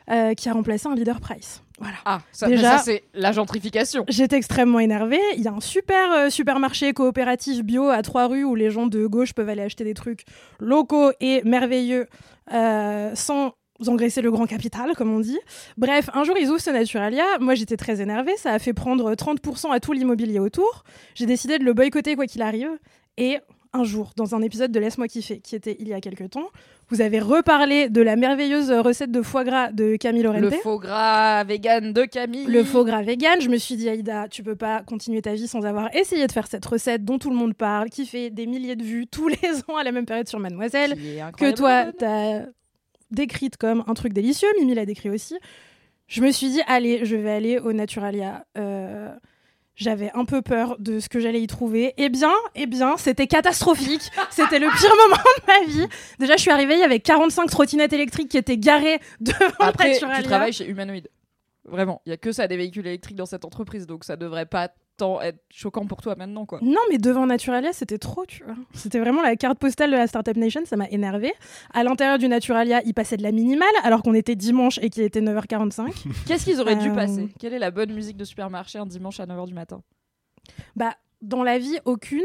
euh, qui a remplacé un Leader Price. Voilà. Ah, ça, Déjà- ça, c'est la gentrification. J'étais extrêmement énervée. Il y a un super euh, supermarché coopératif bio à trois rues où les gens de gauche peuvent aller acheter des trucs locaux et merveilleux euh, sans engraisser le grand capital, comme on dit. Bref, un jour, ils ouvrent ce Naturalia. Moi, j'étais très énervée. Ça a fait prendre 30% à tout l'immobilier autour. J'ai décidé de le boycotter quoi qu'il arrive. Et un jour, dans un épisode de Laisse-moi kiffer, qui était il y a quelques temps, vous avez reparlé de la merveilleuse recette de foie gras de Camille Lorente. Le faux gras vegan de Camille. Le faux gras vegan, je me suis dit, Aïda, tu peux pas continuer ta vie sans avoir essayé de faire cette recette dont tout le monde parle, qui fait des milliers de vues tous les ans à la même période sur Mademoiselle, que toi, t'as décrite comme un truc délicieux. Mimi l'a décrit aussi. Je me suis dit, allez, je vais aller au Naturalia. Euh, J'avais un peu peur de ce que j'allais y trouver. Eh bien, eh bien, c'était catastrophique. c'était le pire moment de ma vie. Déjà, je suis arrivée, il y avait 45 trottinettes électriques qui étaient garées devant Après, Naturalia. tu travailles chez Humanoid. Vraiment, il y a que ça des véhicules électriques dans cette entreprise, donc ça devrait pas tant être choquant pour toi maintenant, quoi. Non, mais devant Naturalia, c'était trop, tu vois. C'était vraiment la carte postale de la Startup Nation, ça m'a énervé. À l'intérieur du Naturalia, il passait de la minimale, alors qu'on était dimanche et qu'il était 9h45. Qu'est-ce qu'ils auraient dû Euh, passer? Quelle est la bonne musique de supermarché un dimanche à 9h du matin? Bah, dans la vie, aucune.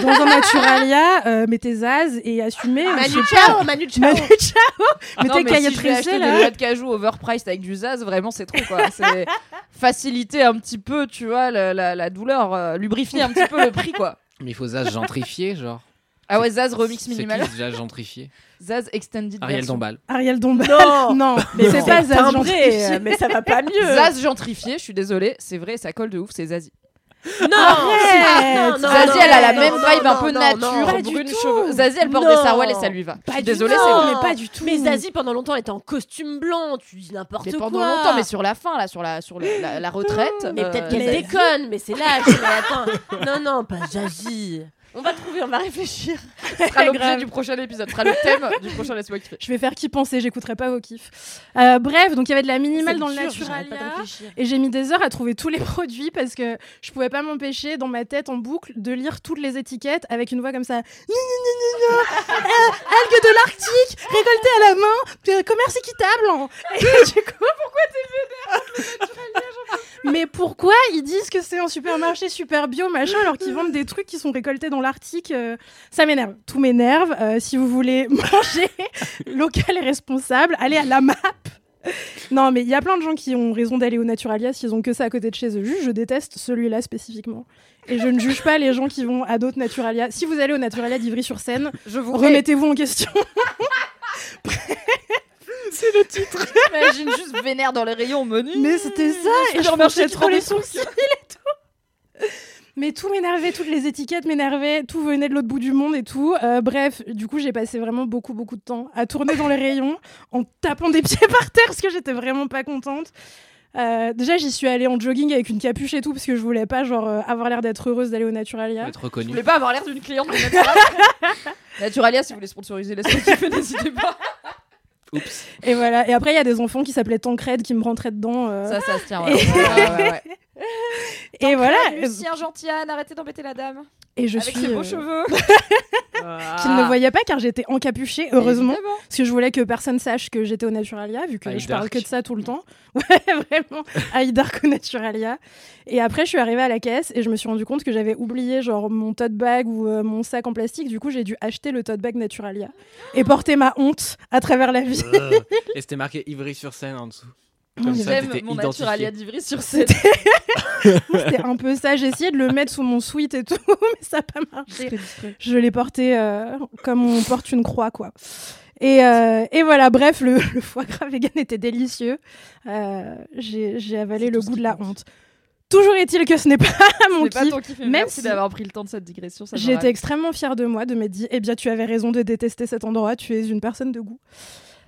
Dans un Naturalia, euh, mettez Zaz et assumez. Manu je sais Chao, Manu Chao. Manu Chao Ah Mettez Cahiers si Tressé, là. des noix de cajou overpriced avec du Zaz, vraiment c'est trop quoi. C'est faciliter un petit peu, tu vois, la, la- la douleur, euh, lubrifier un petit peu le prix quoi. Mais il faut Zaz gentrifier, genre. Ah ouais, Zaz remix C'est minimal. qui Zaz gentrifié Zaz extended Ariel. Dombal. Ariel Dombal. Non. non, Mais c'est pas Zaz gentrifié. mais ça va pas mieux. Zaz gentrifié, je suis désolée, c'est vrai, ça colle de ouf, c'est Zazie. Non, Arrête. non, Zazie, non, elle a la non, même non, vibe un non, peu non, nature, non. Pas du brune, tout. cheveux. Zazie, elle porte Non. des sarouels et ça lui va. Pas désolée, tout. c'est Non. mais pas du tout. Mais Zazie, pendant longtemps, elle était en costume blanc. Tu dis n'importe quoi. pendant longtemps, mais sur la fin, là, sur la, sur le- la, la retraite. Mais euh, peut-être qu'elle déconne, mais c'est là. Mais attends. Non, non, pas Zazie. On va trouver, on va réfléchir. Ce sera l'objet du prochain épisode, ce sera le thème du prochain Laisse-moi kiffer. Je vais faire qui penser, j'écouterai pas vos kiffs. Euh, bref, donc il y avait de la minimale dans le Naturalia. Et j'ai mis des heures à trouver tous les produits parce que je pouvais pas m'empêcher dans ma tête en boucle de lire toutes les étiquettes avec une voix comme ça. Euh, algues de l'Arctique, récoltées à la main, euh, commerce équitable. Et du coup, pourquoi t'es vénère Mais pourquoi ils disent que c'est un supermarché super bio, machin, alors qu'ils vendent des trucs qui sont récoltés dans l'Arctique euh, Ça m'énerve. Tout m'énerve. Euh, si vous voulez manger local et responsable, allez à la map. Non, mais il y a plein de gens qui ont raison d'aller au Naturalia s'ils ont que ça à côté de chez eux. Juste, je déteste celui-là spécifiquement. Et je ne juge pas les gens qui vont à d'autres Naturalia. Si vous allez au Naturalia d'Ivry-sur-Seine, remettez-vous en question. C'est le titre. Imagine juste vénère dans les rayons menu. Mais c'était ça, et je trop les sourcils et tout. Mais tout m'énervait, toutes les étiquettes m'énervaient, tout venait de l'autre bout du monde et tout. Euh, bref, du coup, j'ai passé vraiment beaucoup, beaucoup de temps à tourner dans les rayons en tapant des pieds par terre parce que j'étais vraiment pas contente. Euh, déjà, j'y suis allée en jogging avec une capuche et tout parce que je voulais pas genre euh, avoir l'air d'être heureuse d'aller au Naturalia. Être Je reconnu. voulais pas avoir l'air d'une cliente de Naturalia. Naturalia, si vous voulez sponsoriser les sportifs, n'hésitez pas. Oups. Et voilà. Et après, il y a des enfants qui s'appelaient Tancred qui me rentraient dedans. euh, Ça, ça se tient. Ouais. Ouais, ouais, ouais. et voilà. Lucien Gentiane, arrêtez d'embêter la dame. Et je Avec suis. ses beaux euh, cheveux. Qu'ils ne voyaient pas car j'étais encapuchée, heureusement. Évidemment. Parce que je voulais que personne sache que j'étais au Naturalia, vu que Aïe je parle que de ça tout le temps. Ouais, vraiment, Aïe Dark au Naturalia. Et après, je suis arrivée à la caisse et je me suis rendu compte que j'avais oublié genre mon tote bag ou euh, mon sac en plastique. Du coup, j'ai dû acheter le tote bag Naturalia et porter ma honte à travers la vie. Et c'était marqué Ivry-sur-Seine en dessous. Comme ça, J'aime t'étais mon identifié. Naturalia d'Ivry sur scène. C'était un peu ça. J'ai essayé de le mettre sous mon sweat et tout, mais ça n'a pas marché. Je l'ai porté euh, comme on porte une croix, quoi. Et, euh, et voilà, bref, le, le foie gras vegan était délicieux. Euh, J'ai j'ai avalé C'est le goût de la honte. Toujours est-il que ce n'est pas mon pas kiff. ton kiff, mais même merci si- d'avoir pris le temps de cette digression. ça ravi. extrêmement fière de moi de m'être dit, eh bien, tu avais raison de détester cet endroit, tu es une personne de gogoût.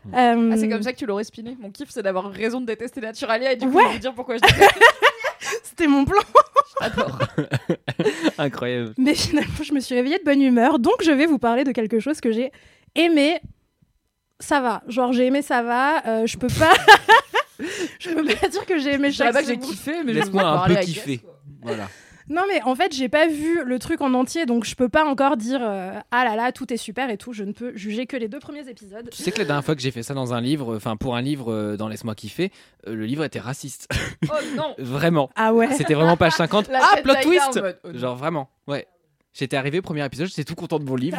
Mm. Euh, Ah, c'est comme ça que tu l'aurais spiné. Mon kiff, c'est d'avoir raison de détester Naturalia et du coup, Ouais. je vais vous dire pourquoi je déteste. C'était mon plan. J'adore. Incroyable. Mais finalement, je me suis réveillée de bonne humeur. Donc, je vais vous parler de quelque chose que j'ai aimé. Ça va. Genre, j'ai aimé ça va. Euh, je peux pas. je peux pas dire que j'ai aimé Je pas que j'ai kiffé, mais je Laisse-moi vais un peu kiffer. Voilà. Non, mais en fait, j'ai pas vu le truc en entier. Donc, je peux pas encore dire euh, ah là là, tout est super et tout. Je ne peux juger que les deux premiers épisodes. Tu sais que la dernière fois que j'ai fait ça dans un livre, enfin pour un livre euh, dans Laisse-moi kiffer, euh, le livre était raciste. Oh non vraiment. Ah ouais. C'était vraiment page 50. La ah, plot twist mode, oh. Genre vraiment, ouais. J'étais arrivé, premier épisode, j'étais tout content de mon livre.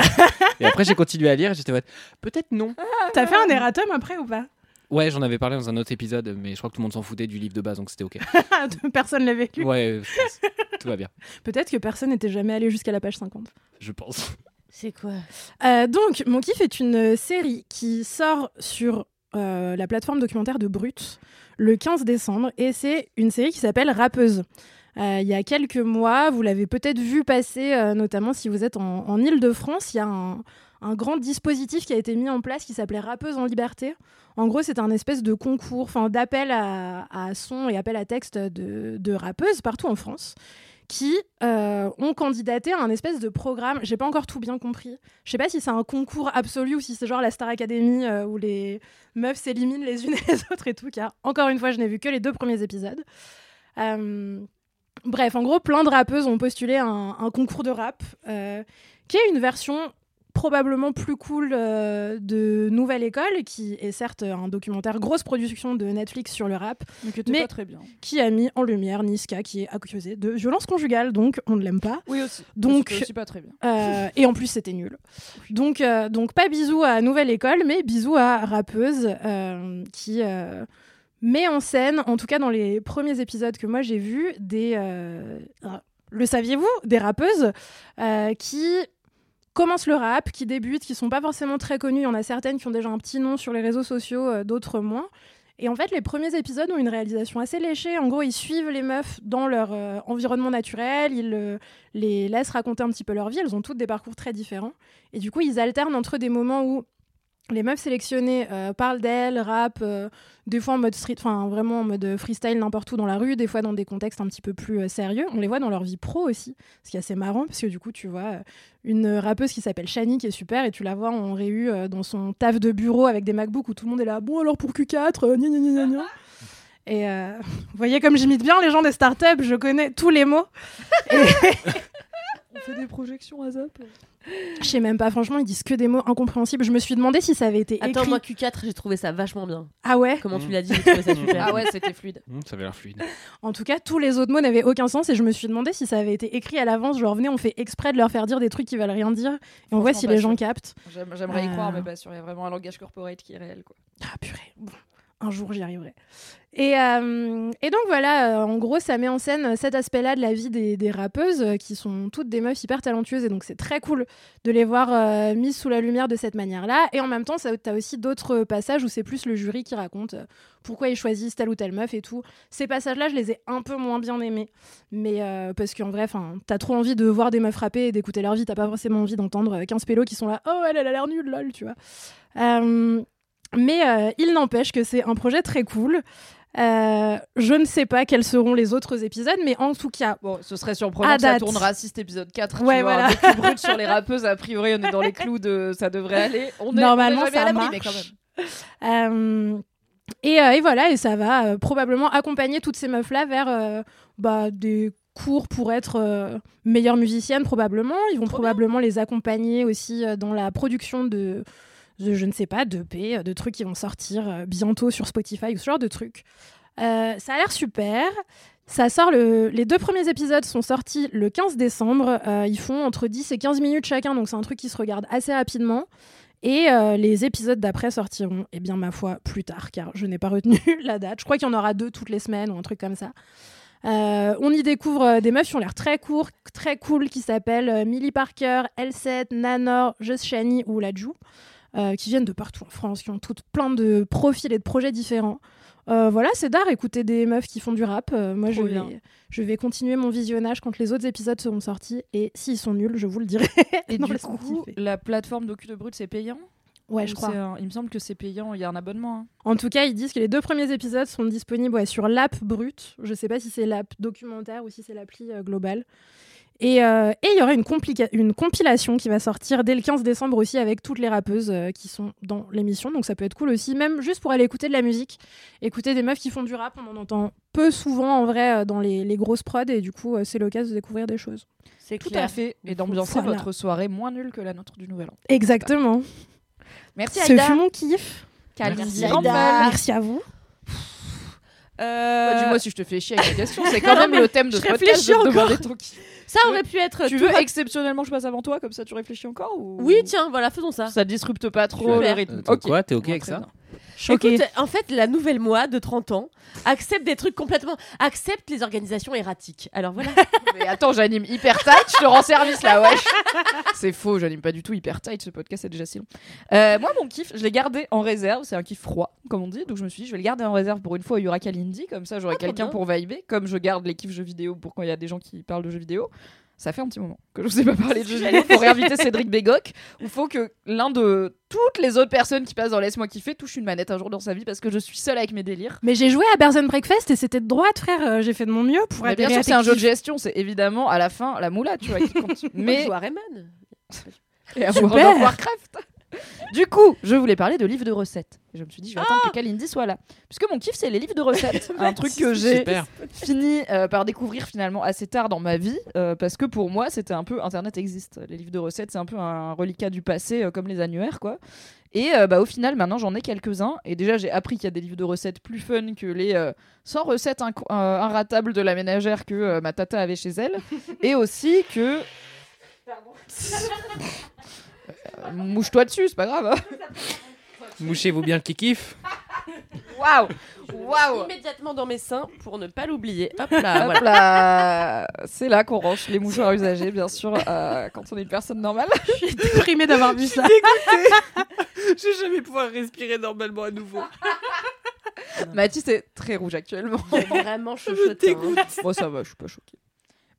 et après, j'ai continué à lire et j'étais en mode, peut-être non. T'as fait un erratum après ou pas? Ouais, j'en avais parlé dans un autre épisode, mais je crois que tout le monde s'en foutait du livre de base, donc c'était ok. Personne l'avait lu. Ouais, je pense. Tout va bien, Peut-être que personne n'était jamais allé jusqu'à la page 50. je pense. C'est quoi? Euh, donc, Mon Kiff est une série qui sort sur euh, la plateforme documentaire de Brut le 15 décembre et c'est une série qui s'appelle Rappeuse. Euh, il y a quelques mois, vous l'avez peut-être vu passer, euh, notamment si vous êtes en, en Ile-de-France, il y a un, grand dispositif qui a été mis en place qui s'appelait Rappeuse en liberté. En gros, c'est un espèce de concours, d'appel à, à son et appel à texte de, rappeuses partout en France qui euh, ont candidaté à un espèce de programme. J'ai pas encore tout bien compris. Je sais pas si c'est un concours absolu ou si c'est genre la Star Academy où les meufs s'éliminent les unes et les autres et tout. Car encore une fois, je n'ai vu que les deux premiers épisodes. Bref, en gros, plein de rappeuses ont postulé un, un concours de rap euh, qui est une version probablement plus cool euh, de Nouvelle École, qui est certes un documentaire grosse production de Netflix sur le rap, Mais que t'es Mais- pas très bien. qui a mis en lumière Niska, qui est accusée de violence conjugale, donc on ne l'aime pas. Oui aussi. Donc- suis pas très bien. Euh, et en plus, c'était nul. Donc, donc pas bisous à Nouvelle École, mais bisous à Rappeuse, qui met en scène, en tout cas dans les premiers épisodes que moi j'ai vus, des... euh, euh, le saviez-vous Des rappeuses euh, qui commencent le rap, qui débutent, qui sont pas forcément très connues. Il y en a certaines qui ont déjà un petit nom sur les réseaux sociaux, euh, d'autres moins. Et en fait, les premiers épisodes ont une réalisation assez léchée. En gros, ils suivent les meufs dans leur environnement naturel, ils les laissent raconter un petit peu leur vie. Elles ont toutes des parcours très différents. Et du coup, ils alternent entre des moments où les meufs sélectionnées euh, parlent d'elles, rap, euh, des fois en mode street, enfin vraiment en mode freestyle n'importe où dans la rue, des fois dans des contextes un petit peu plus euh, sérieux. On les voit dans leur vie pro aussi, ce qui est assez marrant parce que du coup, tu vois une rappeuse qui s'appelle Shani qui est super et tu la vois en réu dans son taf de bureau avec des MacBooks où tout le monde est là. Bon alors pour Q4, euh, gna gna gna. Et vous voyez comme j'imite bien les gens des startups, je connais tous les mots. Et- On fait des projections à Zap. Je sais même pas, franchement, ils disent que des mots incompréhensibles. Je me suis demandé si ça avait été Attends, écrit. moi Q4, j'ai trouvé ça vachement bien. Ah ouais Comment tu Mm. l'as dit, j'ai trouvé ça super. Ah ouais, c'était fluide. Hum, ça avait l'air fluide. En tout cas, tous les autres mots n'avaient aucun sens et je me suis demandé si ça avait été écrit à l'avance. Genre, venez, on fait exprès de leur faire dire des trucs qui veulent rien dire et on voit si les gens captent. J'aime- J'aimerais y Euh. croire, mais pas sûr. Il y a vraiment un langage corporate qui est réel. Quoi. Ah purée, bon, un jour j'y arriverai. Et, euh, donc voilà, euh, en gros, ça met en scène cet aspect-là de la vie des, rappeuses euh, qui sont toutes des meufs hyper talentueuses et donc c'est très cool de les voir euh, mises sous la lumière de cette manière-là. Et en même temps, tu as aussi d'autres passages où c'est plus le jury qui raconte euh, pourquoi ils choisissent telle ou telle meuf et tout. Ces passages-là, je les ai un peu moins bien aimés, mais euh, parce qu'en vrai, t'as trop envie de voir des meufs rapper et d'écouter leur vie, t'as pas forcément envie d'entendre euh, 15 pélos qui sont là, oh elle, elle a l'air nulle, lol, tu vois. Mais euh, il n'empêche que c'est un projet très cool. Euh, je ne sais pas quels seront les autres épisodes, mais en tout cas, Bon, ce serait surprenant que ça tourne raciste épisode 4. Ouais, tu vois, voilà. Brut sur les rappeuses, a priori, on est dans les clous de ça devrait aller. On est, Normalement, on est ça à l'abri, mais quand marche. même. Euh, et, euh, et voilà, et ça va probablement accompagner toutes ces meufs-là vers bah, des cours pour être meilleures musiciennes, probablement. Ils vont probablement les accompagner aussi dans la production de, de, je ne sais pas, d'EP, euh, de trucs qui vont sortir euh, bientôt sur Spotify ou ce genre de trucs. Euh, ça a l'air super. Ça sort le... Les deux premiers épisodes sont sortis le 15 décembre. Euh, ils font entre 10 et 15 minutes chacun, donc c'est un truc qui se regarde assez rapidement. Et les épisodes d'après sortiront, eh bien, ma foi, plus tard, car je n'ai pas retenu la date. Je crois qu'il y en aura deux toutes les semaines ou un truc comme ça. On y découvre des meufs qui ont l'air très courts, très cool, qui s'appellent Millie Parker, L7, Nanor, Just Shani ou Laju, euh, qui viennent de partout en France, qui ont toutes plein de profils et de projets différents. Euh, voilà, c'est d'art écouter des meufs qui font du rap. Euh, moi, je vais, je vais continuer mon visionnage quand les autres épisodes seront sortis. Et s'ils sont nuls, je vous le dirai. Et du coup, la plateforme Docu de Brut, c'est payant? Ouais, Ou je crois. un- Il me semble que c'est payant, il y a un abonnement. hein. En tout cas, ils disent que les deux premiers épisodes sont disponibles ouais, sur l'app brute. Je sais pas si c'est l'app documentaire ou si c'est l'appli euh, globale. Et euh, et il y aura une, compilation qui va sortir dès le 15 décembre aussi avec toutes les rappeuses euh, qui sont dans l'émission. Donc ça peut être cool aussi, même juste pour aller écouter de la musique. Écouter des meufs qui font du rap, on en entend peu souvent en vrai euh, dans les, les grosses prods. Et du coup, euh, c'est l'occasion de découvrir des choses. C'est Tout clair. à fait. Et d'ambiancer Voilà. votre soirée moins nulle que la nôtre du Nouvel An. Exactement. Merci Ce Aïda. fut mon kiff. Merci. Merci à vous. Euh, Bah, Dis-moi si je te fais chier avec la question. C'est quand même le thème de ce podcast réfléchis de te encore. demander ton kiff. ça aurait pu être. Tu veux va- exceptionnellement que je passe avant toi, comme ça tu réfléchis encore ou... Oui, tiens, voilà, faisons ça. Ça disrupte pas trop le Euh, rythme. quoi, t'es ok avec ça? Choquée. Écoute, en fait, la nouvelle moi de 30 ans accepte des trucs complètement. accepte les organisations erratiques. Alors voilà. Mais attends, j'anime hyper tight, je te rends service là, wesh. C'est faux, j'anime pas du tout hyper tight, ce podcast est déjà si long. Euh, moi, mon kiff, je l'ai gardé en réserve, c'est un kiff froid, comme on dit, donc je me suis dit, je vais le garder en réserve pour une fois où il y aura Kalindi, comme ça j'aurai trop quelqu'un pour vibrer, comme je garde les kiffs jeux vidéo pour quand il y a des gens qui parlent de jeux vidéo. Ça fait un petit moment que je vous ai pas parlé de jeux vidéo. Faut réinviter Cédric Bégoc. Ou faut que l'un de toutes les autres personnes qui passent dans Laisse-moi kiffer touche une manette un jour dans sa vie parce que je suis seule avec mes délires. Mais j'ai joué à Bears and Breakfast et c'était de droite, frère. Euh, J'ai fait de mon mieux pour Mais bien sûr, c'est un jeu de gestion, c'est évidemment à la fin la moula, tu vois, qui compte. Mais Mais joue à Rayman. et à Super. World of Warcraft. Du coup, je voulais parler de livres de recettes. Et je me suis dit, je vais attendre que Kalindi soit là. Puisque mon kiff, c'est les livres de recettes. un truc que j'ai Super. fini euh, par découvrir finalement assez tard dans ma vie. euh, parce que pour moi, c'était un peu. Internet existe. Les livres de recettes, c'est un peu un reliquat du passé, euh, comme les annuaires, quoi. Et euh, bah, au final, maintenant, j'en ai quelques-uns. Et déjà, j'ai appris qu'il y a des livres de recettes plus fun que les euh, 100 recettes euh, inratables de la ménagère que euh, ma tata avait chez elle. et aussi que. Euh, Mouche-toi dessus, c'est pas grave. hein. Mouchez-vous bien le kikif. Waouh Waouh Immédiatement dans mes seins pour ne pas l'oublier. Hop là, Hop voilà. là. C'est là qu'on range les mouchoirs usagés, bien sûr, euh, quand on est une personne normale. Je suis déprimée d'avoir vu ça. Je vais jamais pouvoir respirer normalement à nouveau. Mathis est très rouge actuellement. Vraiment chuchotant. hein. Moi, ça va, je suis pas choquée.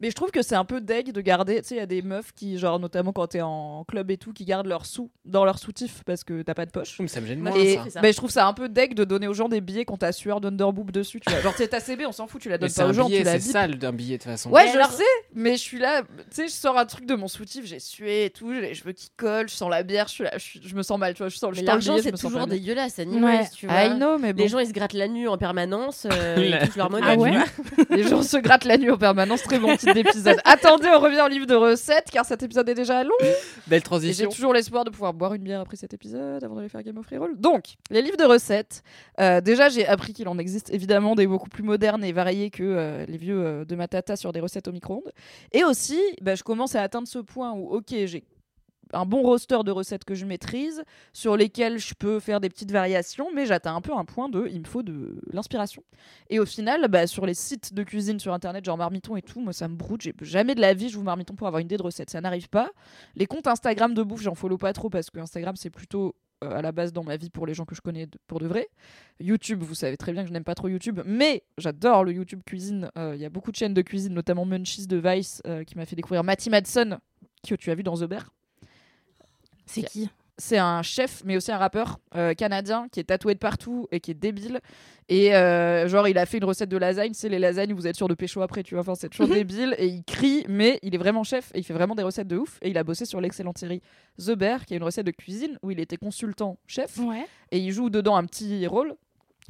Mais je trouve que c'est un peu deg de garder. Tu sais, il y a des meufs qui, genre, notamment quand t'es en club et tout, qui gardent leurs sous dans leur soutif parce que t'as pas de poche. Mais ça me gêne Moi, moins Et ça. Mais je trouve ça un peu deg de donner aux gens des billets quand t'as sueur d'underboob dessus. Tu vois. Genre, t'es ta CB, on s'en fout, tu la Mais donnes c'est pas aux gens, billet, tu la c'est sale d'un billet de toute façon. Ouais, je alors- sais, mais je suis là, tu sais, je sors un truc de mon soutif, j'ai sué et tout, j'ai les cheveux qui collent, je sens la bière, je, suis là, je, je me sens mal, tu vois, je sens Mais le l'argent, c'est toujours dégueulasse, anyways, Ouais. tu vois. I know, mais bon. Les gens, ils se grattent la nuit en permanence. euh, ils touchent leur monnaie. Ah. Les gens se grattent la nuit en permanence, très bon d'épisode. Attendez, on revient au livre de recettes car cet épisode est déjà long. Belle Et j'ai transition. toujours l'espoir de pouvoir boire une bière après cet épisode avant d'aller faire Game of Reroll. Donc, les livres de recettes. euh, déjà, j'ai appris qu'il en existe évidemment des beaucoup plus modernes et variés que euh, les vieux euh, de ma tata sur des recettes au micro-ondes. Et aussi, bah, je commence à atteindre ce point où, ok, j'ai un bon roster de recettes que je maîtrise, sur lesquelles je peux faire des petites variations, mais j'atteins un peu un point de il me faut de l'inspiration. Et au final, bah, sur les sites de cuisine sur internet, genre Marmiton et tout, moi ça me broute. J'ai jamais de la vie, je vous Marmiton pour avoir une idée de recette. Ça n'arrive pas. Les comptes Instagram de bouffe, j'en follow pas trop parce que Instagram c'est plutôt euh, à la base dans ma vie pour les gens que je connais pour de vrai. YouTube, vous savez très bien que je n'aime pas trop YouTube, mais j'adore le YouTube cuisine. Euh, Il y a beaucoup de chaînes de cuisine, notamment Munchies de Vice, euh, qui m'a fait découvrir Matty Madsen, que tu as vu dans The Bear. C'est qui C'est un chef, mais aussi un rappeur euh, canadien qui est tatoué de partout et qui est débile. Et euh, genre, il a fait une recette de lasagne. C'est les lasagnes vous êtes sûr de pécho après, tu vois. Enfin, c'est toujours débile. Et il crie, mais il est vraiment chef et il fait vraiment des recettes de ouf. Et il a bossé sur l'excellente série The Bear, qui est une recette de cuisine où il était consultant chef. Ouais. Et il joue dedans un petit rôle.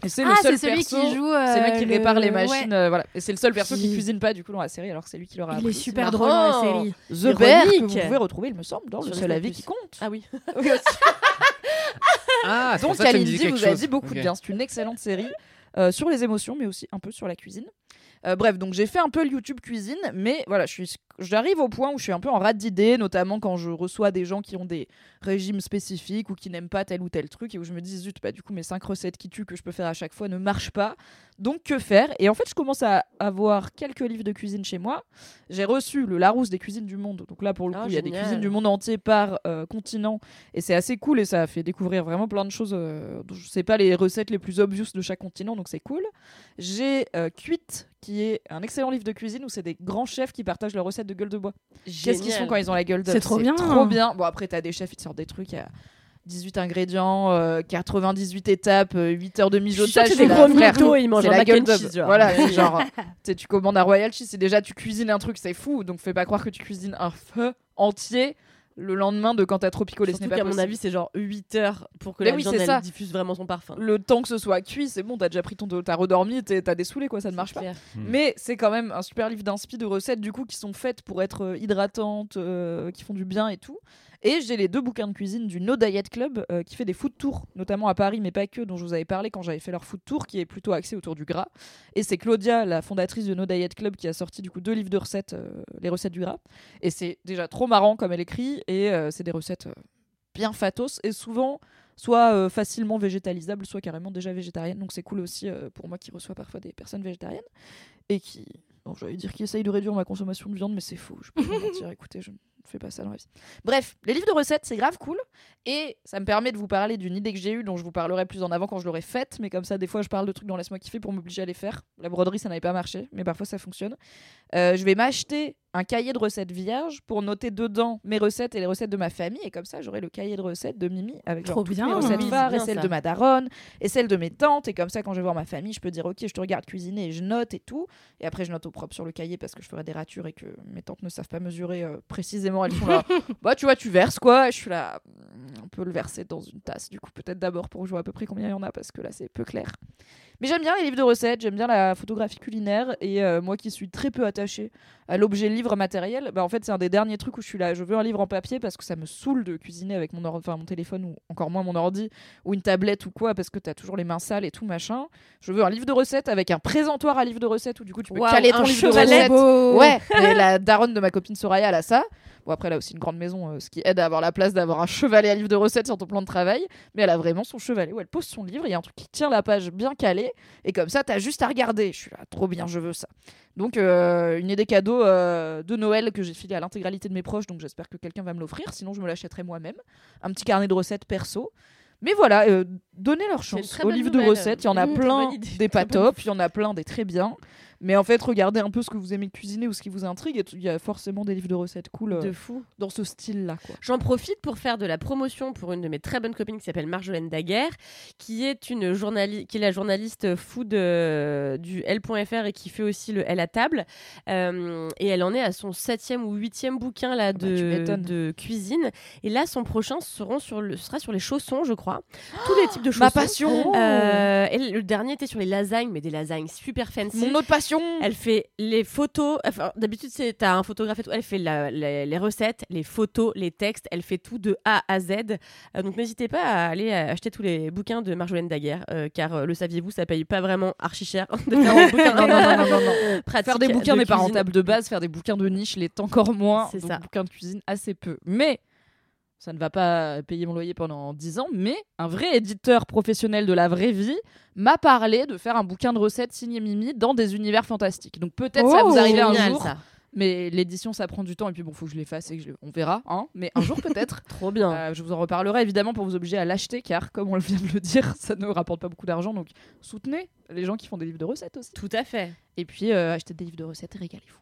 Et c'est Ah, le seul c'est celui perso- qui joue. C'est le mec qui euh, répare les le- machines, ouais. euh, voilà. Et c'est le seul perso qui Qui- cuisine pas du coup dans la série, alors que c'est lui qui leur a Il appris. est C'est super marrant. drôle dans la série. The Bear, que vous pouvez retrouver, il me semble, dans Sur le seul avis qui compte. Ah oui. Oui, aussi. Ah, Donc Kalindi vous a dit beaucoup de bien. C'est une excellente série euh, sur les émotions, mais aussi un peu sur la cuisine. Euh, bref, donc j'ai fait un peu le YouTube cuisine, mais voilà, je suis, j'arrive au point où je suis un peu en rate d'idées, notamment quand je reçois des gens qui ont des régimes spécifiques ou qui n'aiment pas tel ou tel truc et où je me dis zut, bah du coup mes cinq recettes qui tuent que je peux faire à chaque fois ne marchent pas. Donc que faire? Et en fait, je commence à avoir quelques livres de cuisine chez moi. J'ai reçu le Larousse des cuisines du monde. Donc là, pour le coup, Oh, il y a des cuisines du monde entier par euh, continent et c'est assez cool et ça a fait découvrir vraiment plein de choses. Euh, je sais pas les recettes les plus obvious de chaque continent, donc c'est cool. J'ai euh, Cuite, qui est un excellent livre de cuisine où c'est des grands chefs qui partagent leurs recettes de gueule de bois. Qu'est-ce qu'ils font quand ils ont la gueule d'œuf C'est trop bien. Trop bien. Bon après t'as des chefs, ils te sortent des trucs. Il y a 18 ingrédients, euh, 98 étapes, euh, 8 heures de mijotage. c'est des gros mythos, ils mangent un la gueule d'œuf. cheese, genre. Voilà, c'est genre, tu commandes un Royal Cheese, c'est déjà, tu cuisines un truc, c'est fou. Donc fais pas croire que tu cuisines un feu entier le lendemain de quand t'as trop picolé. Ce Surtout n'est pas qu'à mon avis, c'est genre 8 heures pour que Mais la oui, viande c'est elle ça. diffuse vraiment son parfum. Le temps que ce soit cuit, c'est bon, t'as déjà pris ton t'as redormi, t'as dessoulé, quoi, ça ne marche pas. Hmm. Mais c'est quand même un super livre d'inspi de recettes du coup qui sont faites pour être euh, hydratantes, euh, qui font du bien et tout. Et j'ai les deux bouquins de cuisine du No Diet Club euh, qui fait des food tours, notamment à Paris, mais pas que, dont je vous avais parlé quand j'avais fait leur food tour, qui est plutôt axé autour du gras. Et c'est Claudia, la fondatrice de No Diet Club, qui a sorti du coup deux livres de recettes, euh, les recettes du gras. Et c'est déjà trop marrant comme elle écrit, et euh, c'est des recettes bien fatos et souvent soit euh, facilement végétalisables, soit carrément déjà végétariennes. Donc c'est cool aussi euh, pour moi qui reçois parfois des personnes végétariennes et qui, bon, j'allais dire qui essayent de réduire ma consommation de viande, mais c'est faux. Je peux pas mentir. Écoutez, je fais pas ça dans la vie. Bref, les livres de recettes, c'est grave cool et ça me permet de vous parler d'une idée que j'ai eue, dont je vous parlerai plus en avant quand je l'aurai faite. Mais comme ça, des fois, je parle de trucs dans laisse-moi kiffer pour m'obliger à les faire. La broderie, ça n'avait pas marché, mais parfois ça fonctionne. Euh, je vais m'acheter un cahier de recettes vierge pour noter dedans mes recettes et les recettes de ma famille. Et comme ça, j'aurai le cahier de recettes de Mimi avec genre Trop toutes bien. mes recettes Oui, phares et celles ça. de ma daronne et celles de mes tantes. Et comme ça, quand je vais voir ma famille, je peux dire ok, je te regarde cuisiner et je note et tout. Et après, je note au propre sur le cahier parce que je ferai des ratures et que mes tantes ne savent pas mesurer euh, précisément. Elles sont là. bah, tu vois, tu verses quoi Je suis là. hmm, On peut le verser dans une tasse. Du coup, peut-être d'abord pour vois à peu près combien il y en a parce que là, c'est peu clair. Mais j'aime bien les livres de recettes, j'aime bien la photographie culinaire et euh, moi qui suis très peu attachée à l'objet livre matériel, bah en fait c'est un des derniers trucs où je suis là, je veux un livre en papier parce que ça me saoule de cuisiner avec mon, enfin, mon téléphone ou encore moins mon ordi ou une tablette ou quoi parce que t'as toujours les mains sales et tout machin. Je veux un livre de recettes avec un présentoir à livre de recettes où du coup tu peux Waouh, caler ton livre de chevalet. recettes. Ouais, et la daronne de ma copine Soraya, elle a ça. Bon, après, elle a aussi une grande maison, euh, ce qui aide à avoir la place d'avoir un chevalet à livre de recettes sur ton plan de travail. Mais elle a vraiment son chevalet où elle pose son livre. Il y a un truc qui tient la page bien calée. Et comme ça, t'as juste à regarder. Je suis là, trop bien, je veux ça. Donc, euh, une idée cadeau euh, de Noël que j'ai filé à l'intégralité de mes proches. Donc, j'espère que quelqu'un va me l'offrir. Sinon, je me l'achèterai moi-même. Un petit carnet de recettes perso. Mais voilà, euh, donnez leur chance bonne livres de recettes. Il y en a Mmh, plein des pas top, il y en a plein des très bien. Mais en fait, regardez un peu ce que vous aimez cuisiner ou ce qui vous intrigue. Il y a forcément des livres de recettes cool euh, De fou. dans ce style-là. J'en profite pour faire de la promotion pour une de mes très bonnes copines qui s'appelle Marjolaine Daguerre, qui est une journaliste, qui est la journaliste food euh, du L.fr et qui fait aussi le L à table. Euh, et elle en est à son septième ou huitième bouquin là bah, tu de, m'étonnes. de cuisine. Et là, son prochain seront sur le, sera sur les chaussons, je crois. Tous les types de chaussons. Ma passion Euh, et le dernier était sur les lasagnes, mais des lasagnes super fancy. Mon autre passion Passion. Elle fait les photos. Enfin, d'habitude, c'est t'as un photographe et tout. Elle fait la- les, les recettes, les photos, les textes. Elle fait tout de A à Z. Euh, donc, n'hésitez pas à aller acheter tous les bouquins de Marjolaine Daguerre, euh, car euh, le saviez-vous, ça paye pas vraiment archi cher de faire un bouquin Non, non, non, non, non, non. pratique Faire des bouquins de n'est pas rentable de base, faire des bouquins de niche l'est encore moins. C'est ça. bouquins de cuisine assez peu. Mais ça ne va pas payer mon loyer pendant 10 ans, mais un vrai éditeur professionnel de la vraie vie m'a parlé de faire un bouquin de recettes signé Mimi dans des univers fantastiques. Donc peut-être ça vous Oh, arriver un Génial, jour, ça. mais l'édition ça prend du temps et puis bon, faut que je les fasse et que je- on verra, hein. Mais un jour peut-être. Trop bien. Euh, je vous en reparlerai évidemment pour vous obliger à l'acheter car comme on vient de le dire, ça ne rapporte pas beaucoup d'argent donc soutenez les gens qui font des livres de recettes aussi. Tout à fait. Et puis euh, achetez des livres de recettes et régalez-vous.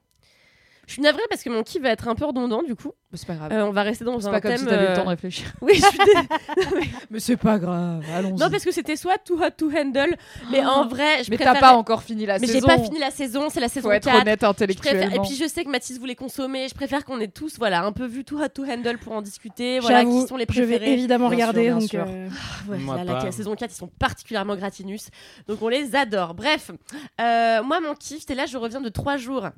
Je suis navrée parce que mon kiff va être un peu redondant du coup. Mais c'est pas grave. Euh, on va rester dans c'est un pas comme si t'avais le euh, temps de réfléchir. Oui, je suis dé- Mais c'est pas grave, allons-y. Non, parce que c'était soit Too Hot to Handle, mais en vrai, je mais préfère. t'as pas encore fini la Mais j'ai saison. pas fini la saison, c'est la saison Faut être 4. honnête Je préfère... intellectuellement. Et puis je sais que Mathis voulait consommer. Je préfère qu'on ait tous, voilà, un peu vu Too Hot to Handle pour en discuter. Voilà, J'avoue, qui sont les je vais préférés. évidemment Bien regarder. bien donc, sûr. euh, Ouais, Moi la, la- pas. la saison 4, ils sont particulièrement gratinus. Donc on les adore. Bref, euh, moi, mon kiff, c'est là, je reviens de trois jours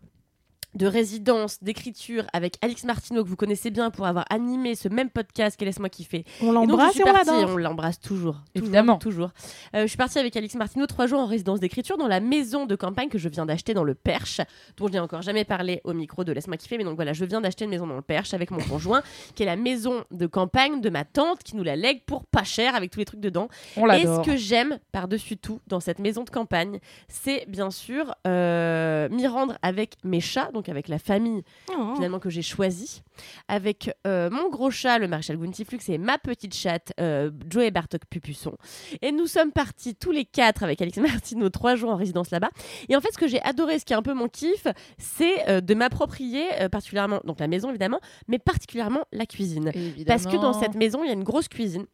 de résidence, d'écriture avec Alix Martineau, que vous connaissez bien pour avoir animé ce même podcast qu'est Laisse-moi kiffer. on Et donc, l'embrasse suis et on partie, l'adore. on l'embrasse toujours. Évidemment. Toujours. toujours. Euh, je suis partie avec Alix Martineau trois jours en résidence d'écriture dans la maison de campagne que je viens d'acheter dans le Perche, dont je n'ai encore jamais parlé au micro de Laisse-moi kiffer. Mais donc voilà, je viens d'acheter une maison dans le Perche avec mon conjoint, qui est la maison de campagne de ma tante, qui nous la lègue pour pas cher avec tous les trucs dedans. On Et ce que j'aime par-dessus tout dans cette maison de campagne, c'est bien sûr euh, m'y rendre avec mes chats, donc avec la famille Oh. finalement que j'ai choisi, avec euh, mon gros chat, le maréchal Guntiflux, et ma petite chatte, euh, Joey Bartok Pupusson. Et nous sommes partis tous les quatre avec Alex Martino trois jours en résidence là-bas. Et en fait, ce que j'ai adoré, ce qui est un peu mon kiff, c'est euh, de m'approprier euh, particulièrement, donc la maison évidemment, mais particulièrement la cuisine. Parce que dans cette maison, il y a une grosse cuisine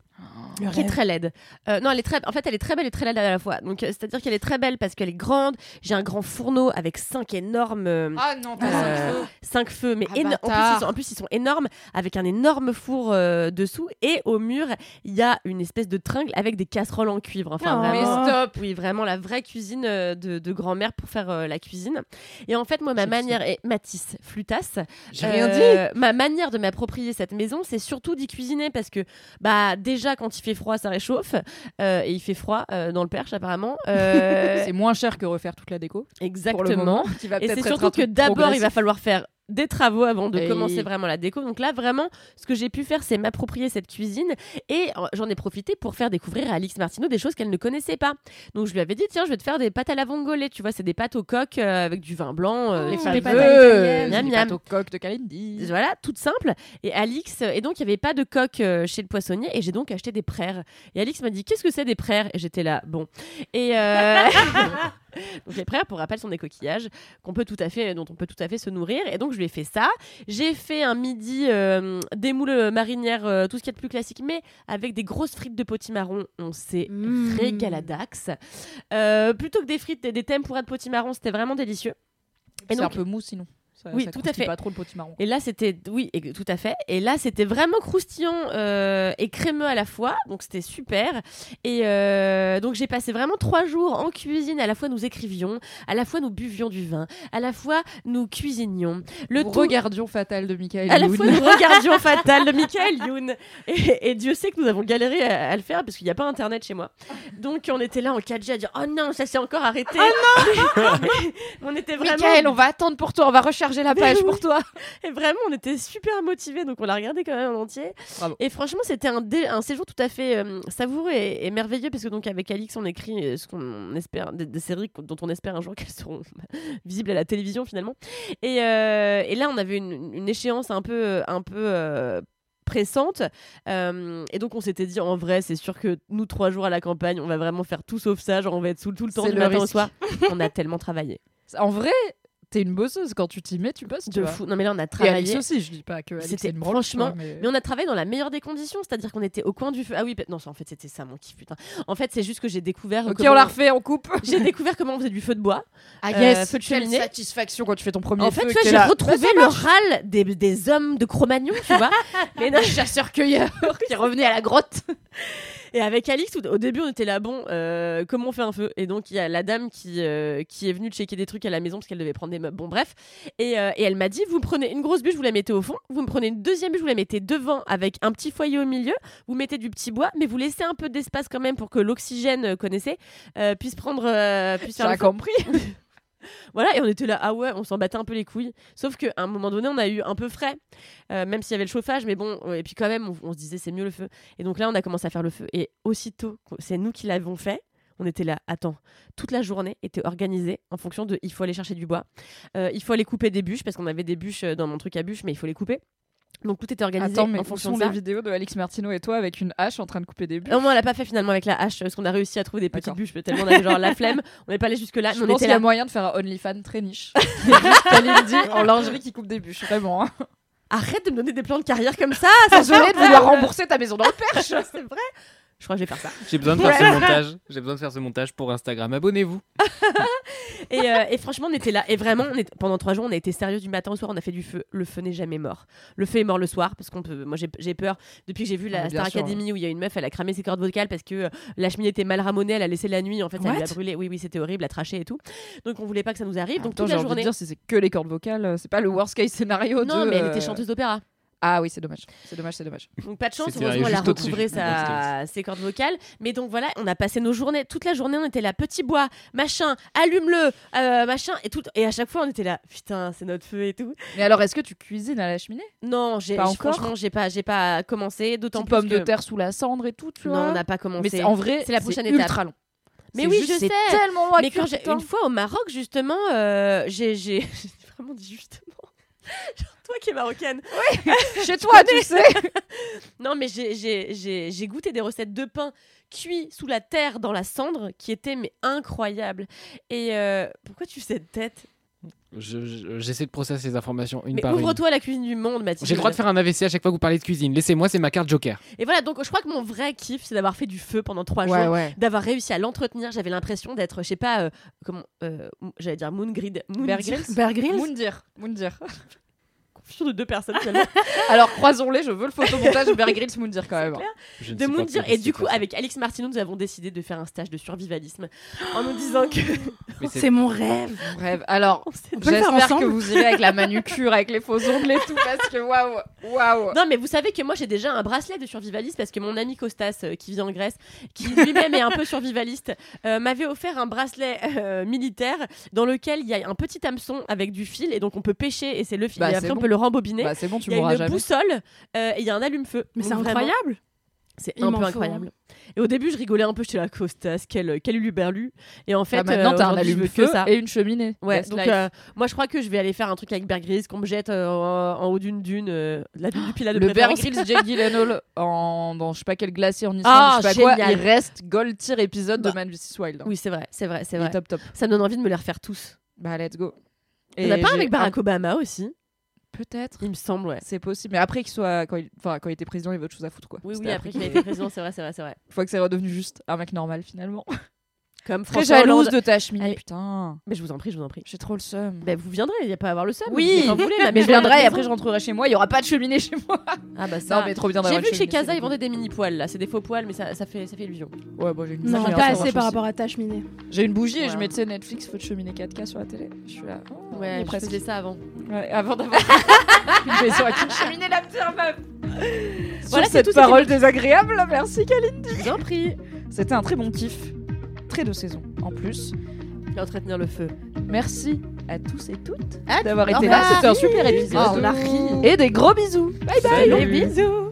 Le qui est très laide. Euh, non, elle est très. En fait, elle est très belle et très laide à la fois. Donc, euh, c'est-à-dire qu'elle est très belle parce qu'elle est grande. J'ai un grand fourneau avec cinq énormes. euh, Ah non, t'as cinq feux. cinq feux, mais Ah, éno- en, plus, ils sont, en plus ils sont énormes, avec un énorme four euh, dessous, et au mur il y a une espèce de tringle avec des casseroles en cuivre. Enfin Oh. vraiment, Mais stop. oui vraiment la vraie cuisine euh, de, de grand-mère pour faire euh, la cuisine. Et en fait moi ma manière est Matisse Flutas. J'ai rien dit. Euh, Ma manière de m'approprier cette maison, c'est surtout d'y cuisiner parce que bah déjà quand il fait froid ça réchauffe euh, et il fait froid euh, dans le Perche apparemment. Euh, C'est moins cher que refaire toute la déco. Exactement. moment, Et c'est surtout que d'abord, il va falloir faire des travaux avant de Et- commencer vraiment la déco. Donc là, vraiment, ce que j'ai pu faire, c'est m'approprier cette cuisine et euh, j'en ai profité pour faire découvrir à Alix Martineau des choses qu'elle ne connaissait pas. Donc je lui avais dit, tiens, je vais te faire des pâtes à la vongole. Tu vois, c'est des pâtes au coq euh, avec du vin blanc. euh, Oh, des pâtes l'italienne. Miam, Des miam. pâtes au coq de Kalindi. Voilà, toute simple. Et Alix, et donc il n'y avait pas de coq euh, chez le poissonnier, et j'ai donc acheté des prères. Et Alix m'a dit Qu'est-ce que c'est des prères? Et j'étais là, bon. Et euh, donc les prères, pour rappel, sont des coquillages qu'on peut tout à fait, dont on peut tout à fait se nourrir. Et donc je lui ai fait ça. J'ai fait un midi euh, des moules marinières, euh, tout ce qu'il y a de plus classique, mais avec des grosses frites de potimarron. On s'est Mmh. régaladax. Euh, plutôt que des frites, des, des de potimarron, c'était vraiment délicieux. Et C'est un peu mou sinon. Ça, Oui, ça tout à fait. pas trop le potimarron. et là, c'était, oui, et- tout à fait. Et là, c'était vraiment croustillant euh, et crémeux à la fois. Donc, c'était super. Et euh, donc, j'ai passé vraiment trois jours en cuisine. À la fois, nous écrivions, à la fois, nous buvions du vin, à la fois, nous cuisinions. Le Nous tout- regardions Fatal de Michael à la Youn. fois, nous regardions Fatal de Michael Youn. Et, et Dieu sait que nous avons galéré à, à le faire parce qu'il n'y a pas internet chez moi. Donc, on était là en 4G à dire Oh non, ça s'est encore arrêté. Oh non On était vraiment. Michael, on va attendre pour toi, on va recharger la page pour toi. Et vraiment, on était super motivés, donc on l'a regardé quand même en entier. Bravo. Et franchement, c'était un, séjour tout à fait euh, savoureux et, et merveilleux, parce que donc avec Alix, on écrit euh, ce qu'on espère, des, des séries dont on espère un jour qu'elles seront visibles à la télévision finalement. Et, euh, et là, on avait une, une échéance un peu, un peu euh, pressante. Euh, et donc, on s'était dit, en vrai, c'est sûr que nous, trois jours à la campagne, on va vraiment faire tout sauf ça. Genre, on va être sous tout le temps du le matin au soir. on a tellement travaillé. En vrai, t'es une bosseuse quand tu t'y mets, tu bosses. tu De vois. fou. Non, mais là, on a Et Alice travaillé. aussi, je dis pas que C'était est une branche, franchement- mais... Mais on a travaillé dans la meilleure des conditions, c'est-à-dire qu'on était au coin du feu. Ah oui, bah- non, ça, en fait, c'était ça mon kiff, putain. En fait, c'est juste que j'ai découvert. Ok, comment- on la refait, on coupe. J'ai découvert comment on faisait du feu de bois. Ah yes, feu de quelle cheminée. satisfaction quand tu fais ton premier En feu. fait, j'ai retrouvé Bah, le râle des, des hommes de Cro-Magnon, tu vois. mais non, chasseur-cueilleur qui revenait à la grotte. Et avec Alix, au début, on était là, bon, euh, comment on fait un feu? Et donc, il y a la dame qui, euh, qui est venue checker des trucs à la maison parce qu'elle devait prendre des meubles. Bon, bref. Et, euh, et elle m'a dit, vous prenez une grosse bûche, vous la mettez au fond. Vous me prenez une deuxième bûche, vous la mettez devant avec un petit foyer au milieu. Vous mettez du petit bois, mais vous laissez un peu d'espace quand même pour que l'oxygène, connaissez, puisse prendre... puisse faire J'ai le feu. compris. Voilà, et on était là, ah ouais, on s'en battait un peu les couilles. Sauf qu'à un moment donné, on a eu un peu frais, euh, même s'il y avait le chauffage, mais bon, et puis quand même, on, se disait, c'est mieux le feu. Et donc là, on a commencé à faire le feu. Et aussitôt, c'est nous qui l'avons fait. On était là, attends, toute la journée était organisée en fonction de il faut aller chercher du bois, euh, il faut aller couper des bûches, parce qu'on avait des bûches euh, dans mon truc à bûches, mais il faut les couper. Donc tout était organisé Attends, mais en fonction sont de les ça. vidéos de Alix Martino et toi avec une hache en train de couper des bûches Non, moi, on l'a pas fait finalement avec la hache, parce qu'on a réussi à trouver des petites bûches, tellement on avait genre la flemme, on n'est pas allé jusque-là, Je mais on pense était qu'il y a là. moyen de faire un OnlyFans très niche. Kalindi en lingerie qui coupe des bûches, vraiment. hein. Arrête de me donner des plans de carrière comme ça, ça Désolée de vouloir rembourser ta maison dans le perche. c'est vrai. Je crois que je vais faire ça. J'ai besoin de faire ce montage. J'ai besoin de faire ce montage pour Instagram. Abonnez-vous. Et, euh, et franchement, on était là. Et vraiment, on est- pendant trois jours, on a été sérieux du matin au soir. On a fait du feu. Le feu n'est jamais mort. Le feu est mort le soir parce qu'on peut. Moi, j'ai peur. Depuis que j'ai vu Ah, la bien Star sûr, Academy où il y a une meuf, elle a cramé ses cordes vocales parce que euh, la cheminée était mal ramonée. Elle a laissé la nuit. En fait, ça lui a What? brûlé. Oui, oui, c'était horrible, à tracher et tout. Donc, on voulait pas que ça nous arrive. Donc, Attends, toute la envie de journée. dire c'est que les cordes vocales, euh, c'est pas le worst case scénario Non, de, mais elle était chanteuse d'opéra. Ah oui, c'est dommage. C'est dommage, c'est dommage. Donc pas de chance, heureusement elle a recouvré sa... ses cordes vocales. Mais donc voilà, on a passé nos journées, toute la journée on était là, petit bois, machin, allume-le, euh, machin, et tout. Et à chaque fois on était là, putain c'est notre feu et tout. Mais alors, est-ce que tu cuisines à la cheminée? Non, j'ai Pas encore? franchement j'ai pas, j'ai pas commencé, d'autant plus pomme que... de terre sous la cendre et tout, tu Non, vois? on n'a pas commencé. Mais en vrai, c'est la prochaine ultra étape. long. Mais oui, juste- je c'est sais. tellement Mais quand une fois au Maroc justement, euh, j'ai vraiment dit justement. Genre, toi qui es marocaine. Chez toi, tu sais. Non, mais j'ai- goûté des recettes de pain cuit sous la terre dans la cendre qui étaient mais incroyables. Et euh, pourquoi tu fais cette tête? Je- je- J'essaie de processer les informations une Mais par une. ouvre-toi à la cuisine du monde, Mathilde. J'ai le droit de faire un AVC à chaque fois que vous parlez de cuisine. Laissez-moi, c'est ma carte Joker. Et voilà, donc je crois que mon vrai kiff, c'est d'avoir fait du feu pendant trois Ouais, jours. ouais. D'avoir réussi à l'entretenir, j'avais l'impression d'être, je sais pas, euh, comment, euh, j'allais dire Moon Grid, Moon Bear Confusion de deux personnes. Alors, croisons-les, je veux le photomontage de Bear Grylls Moundir quand même. De Moundir. Et du coup, avec Alix Martineau, nous avons décidé de faire un stage de survivalisme en nous disant que. Mais c'est- C'est mon rêve. Bref, alors, On On j'espère que vous irez avec la manucure, avec les faux ongles et tout, parce que waouh, waouh. Non, mais vous savez que moi j'ai déjà un bracelet de survivaliste parce que mon ami Costas, euh, qui vit en Grèce, qui lui-même est un peu survivaliste, euh, m'avait offert un bracelet euh, militaire dans lequel il y a un petit hameçon avec du fil et donc on peut pêcher et c'est le fil. Bah, et c'est après on bon. peut le rembobiner. Bah, c'est bon, tu il y a une jamais. boussole euh, et il y a un allume-feu. Mais c'est vraiment, incroyable. C'est un peu faut, incroyable. Et au début, je rigolais un peu, j'étais là, Costas, quel, quel uluberlu. Et en fait, Bah, maintenant, euh, t'as un allume-feu que ça. et une cheminée. Ouais, Best donc euh, moi je crois que je vais aller faire un truc avec Bear Grylls, qu'on me jette euh, en, en haut d'une dune, euh, la dune du Pilat de le Bear. Grylls Jake Gyllenhaal en, dans je sais pas quel glacier en Islande, Ah, je sais pas quoi, génial. il reste gold tier épisode de Bah, Man vs Wild. hein. Oui, c'est vrai, c'est vrai, c'est vrai. top top. Ça me donne envie de me les refaire tous. Bah let's go. Il n'y en a pas avec Barack Obama aussi? Peut-être. Il me semble, ouais. C'est possible. Mais après qu'il soit, quand il, enfin, quand il était président, il avait autre chose à foutre quoi. Oui, oui, après qu'il a été président, c'est vrai, c'est vrai, c'est vrai. Une fois que c'est redevenu juste un mec normal finalement. Comme Très François jalouse Hollande. de ta cheminée, Allez. putain. Mais je vous en prie, je vous en prie. J'ai trop le seum. Bah, vous viendrez, il n'y a pas à avoir le seum. Oui, vous voulez, ma mais je à viendrai et après je rentrerai chez moi. Il y aura pas de cheminée chez moi. Ah bah ça. Non mais trop bien J'ai d'avoir vu une que chez cheminée, Casa, c'est ils vendaient des mini poils là, c'est des faux poils, mais ça, ça fait ça fait illusion. Ouais, bon, j'ai une Non, bougie, pas hein, ça assez par aussi. rapport à ta cheminée. J'ai une bougie et je mettais Netflix, feu de cheminée 4K sur la télé. Je suis là. oh, Ouais, je presque. faisais ça avant. Ouais, avant d'avoir une maison avec une cheminée la pire meuf. Voilà, Sur c'est cette tout, c'était parole désagréable, merci Kaline. Je vous en prie. C'était un très bon kiff, très de saison en plus. Et entretenir le feu. Merci à tous et toutes À d'avoir été là. C'était un super épisode. Oh, on a ri. Et des gros bisous. Bye bye. Salut. Des bisous.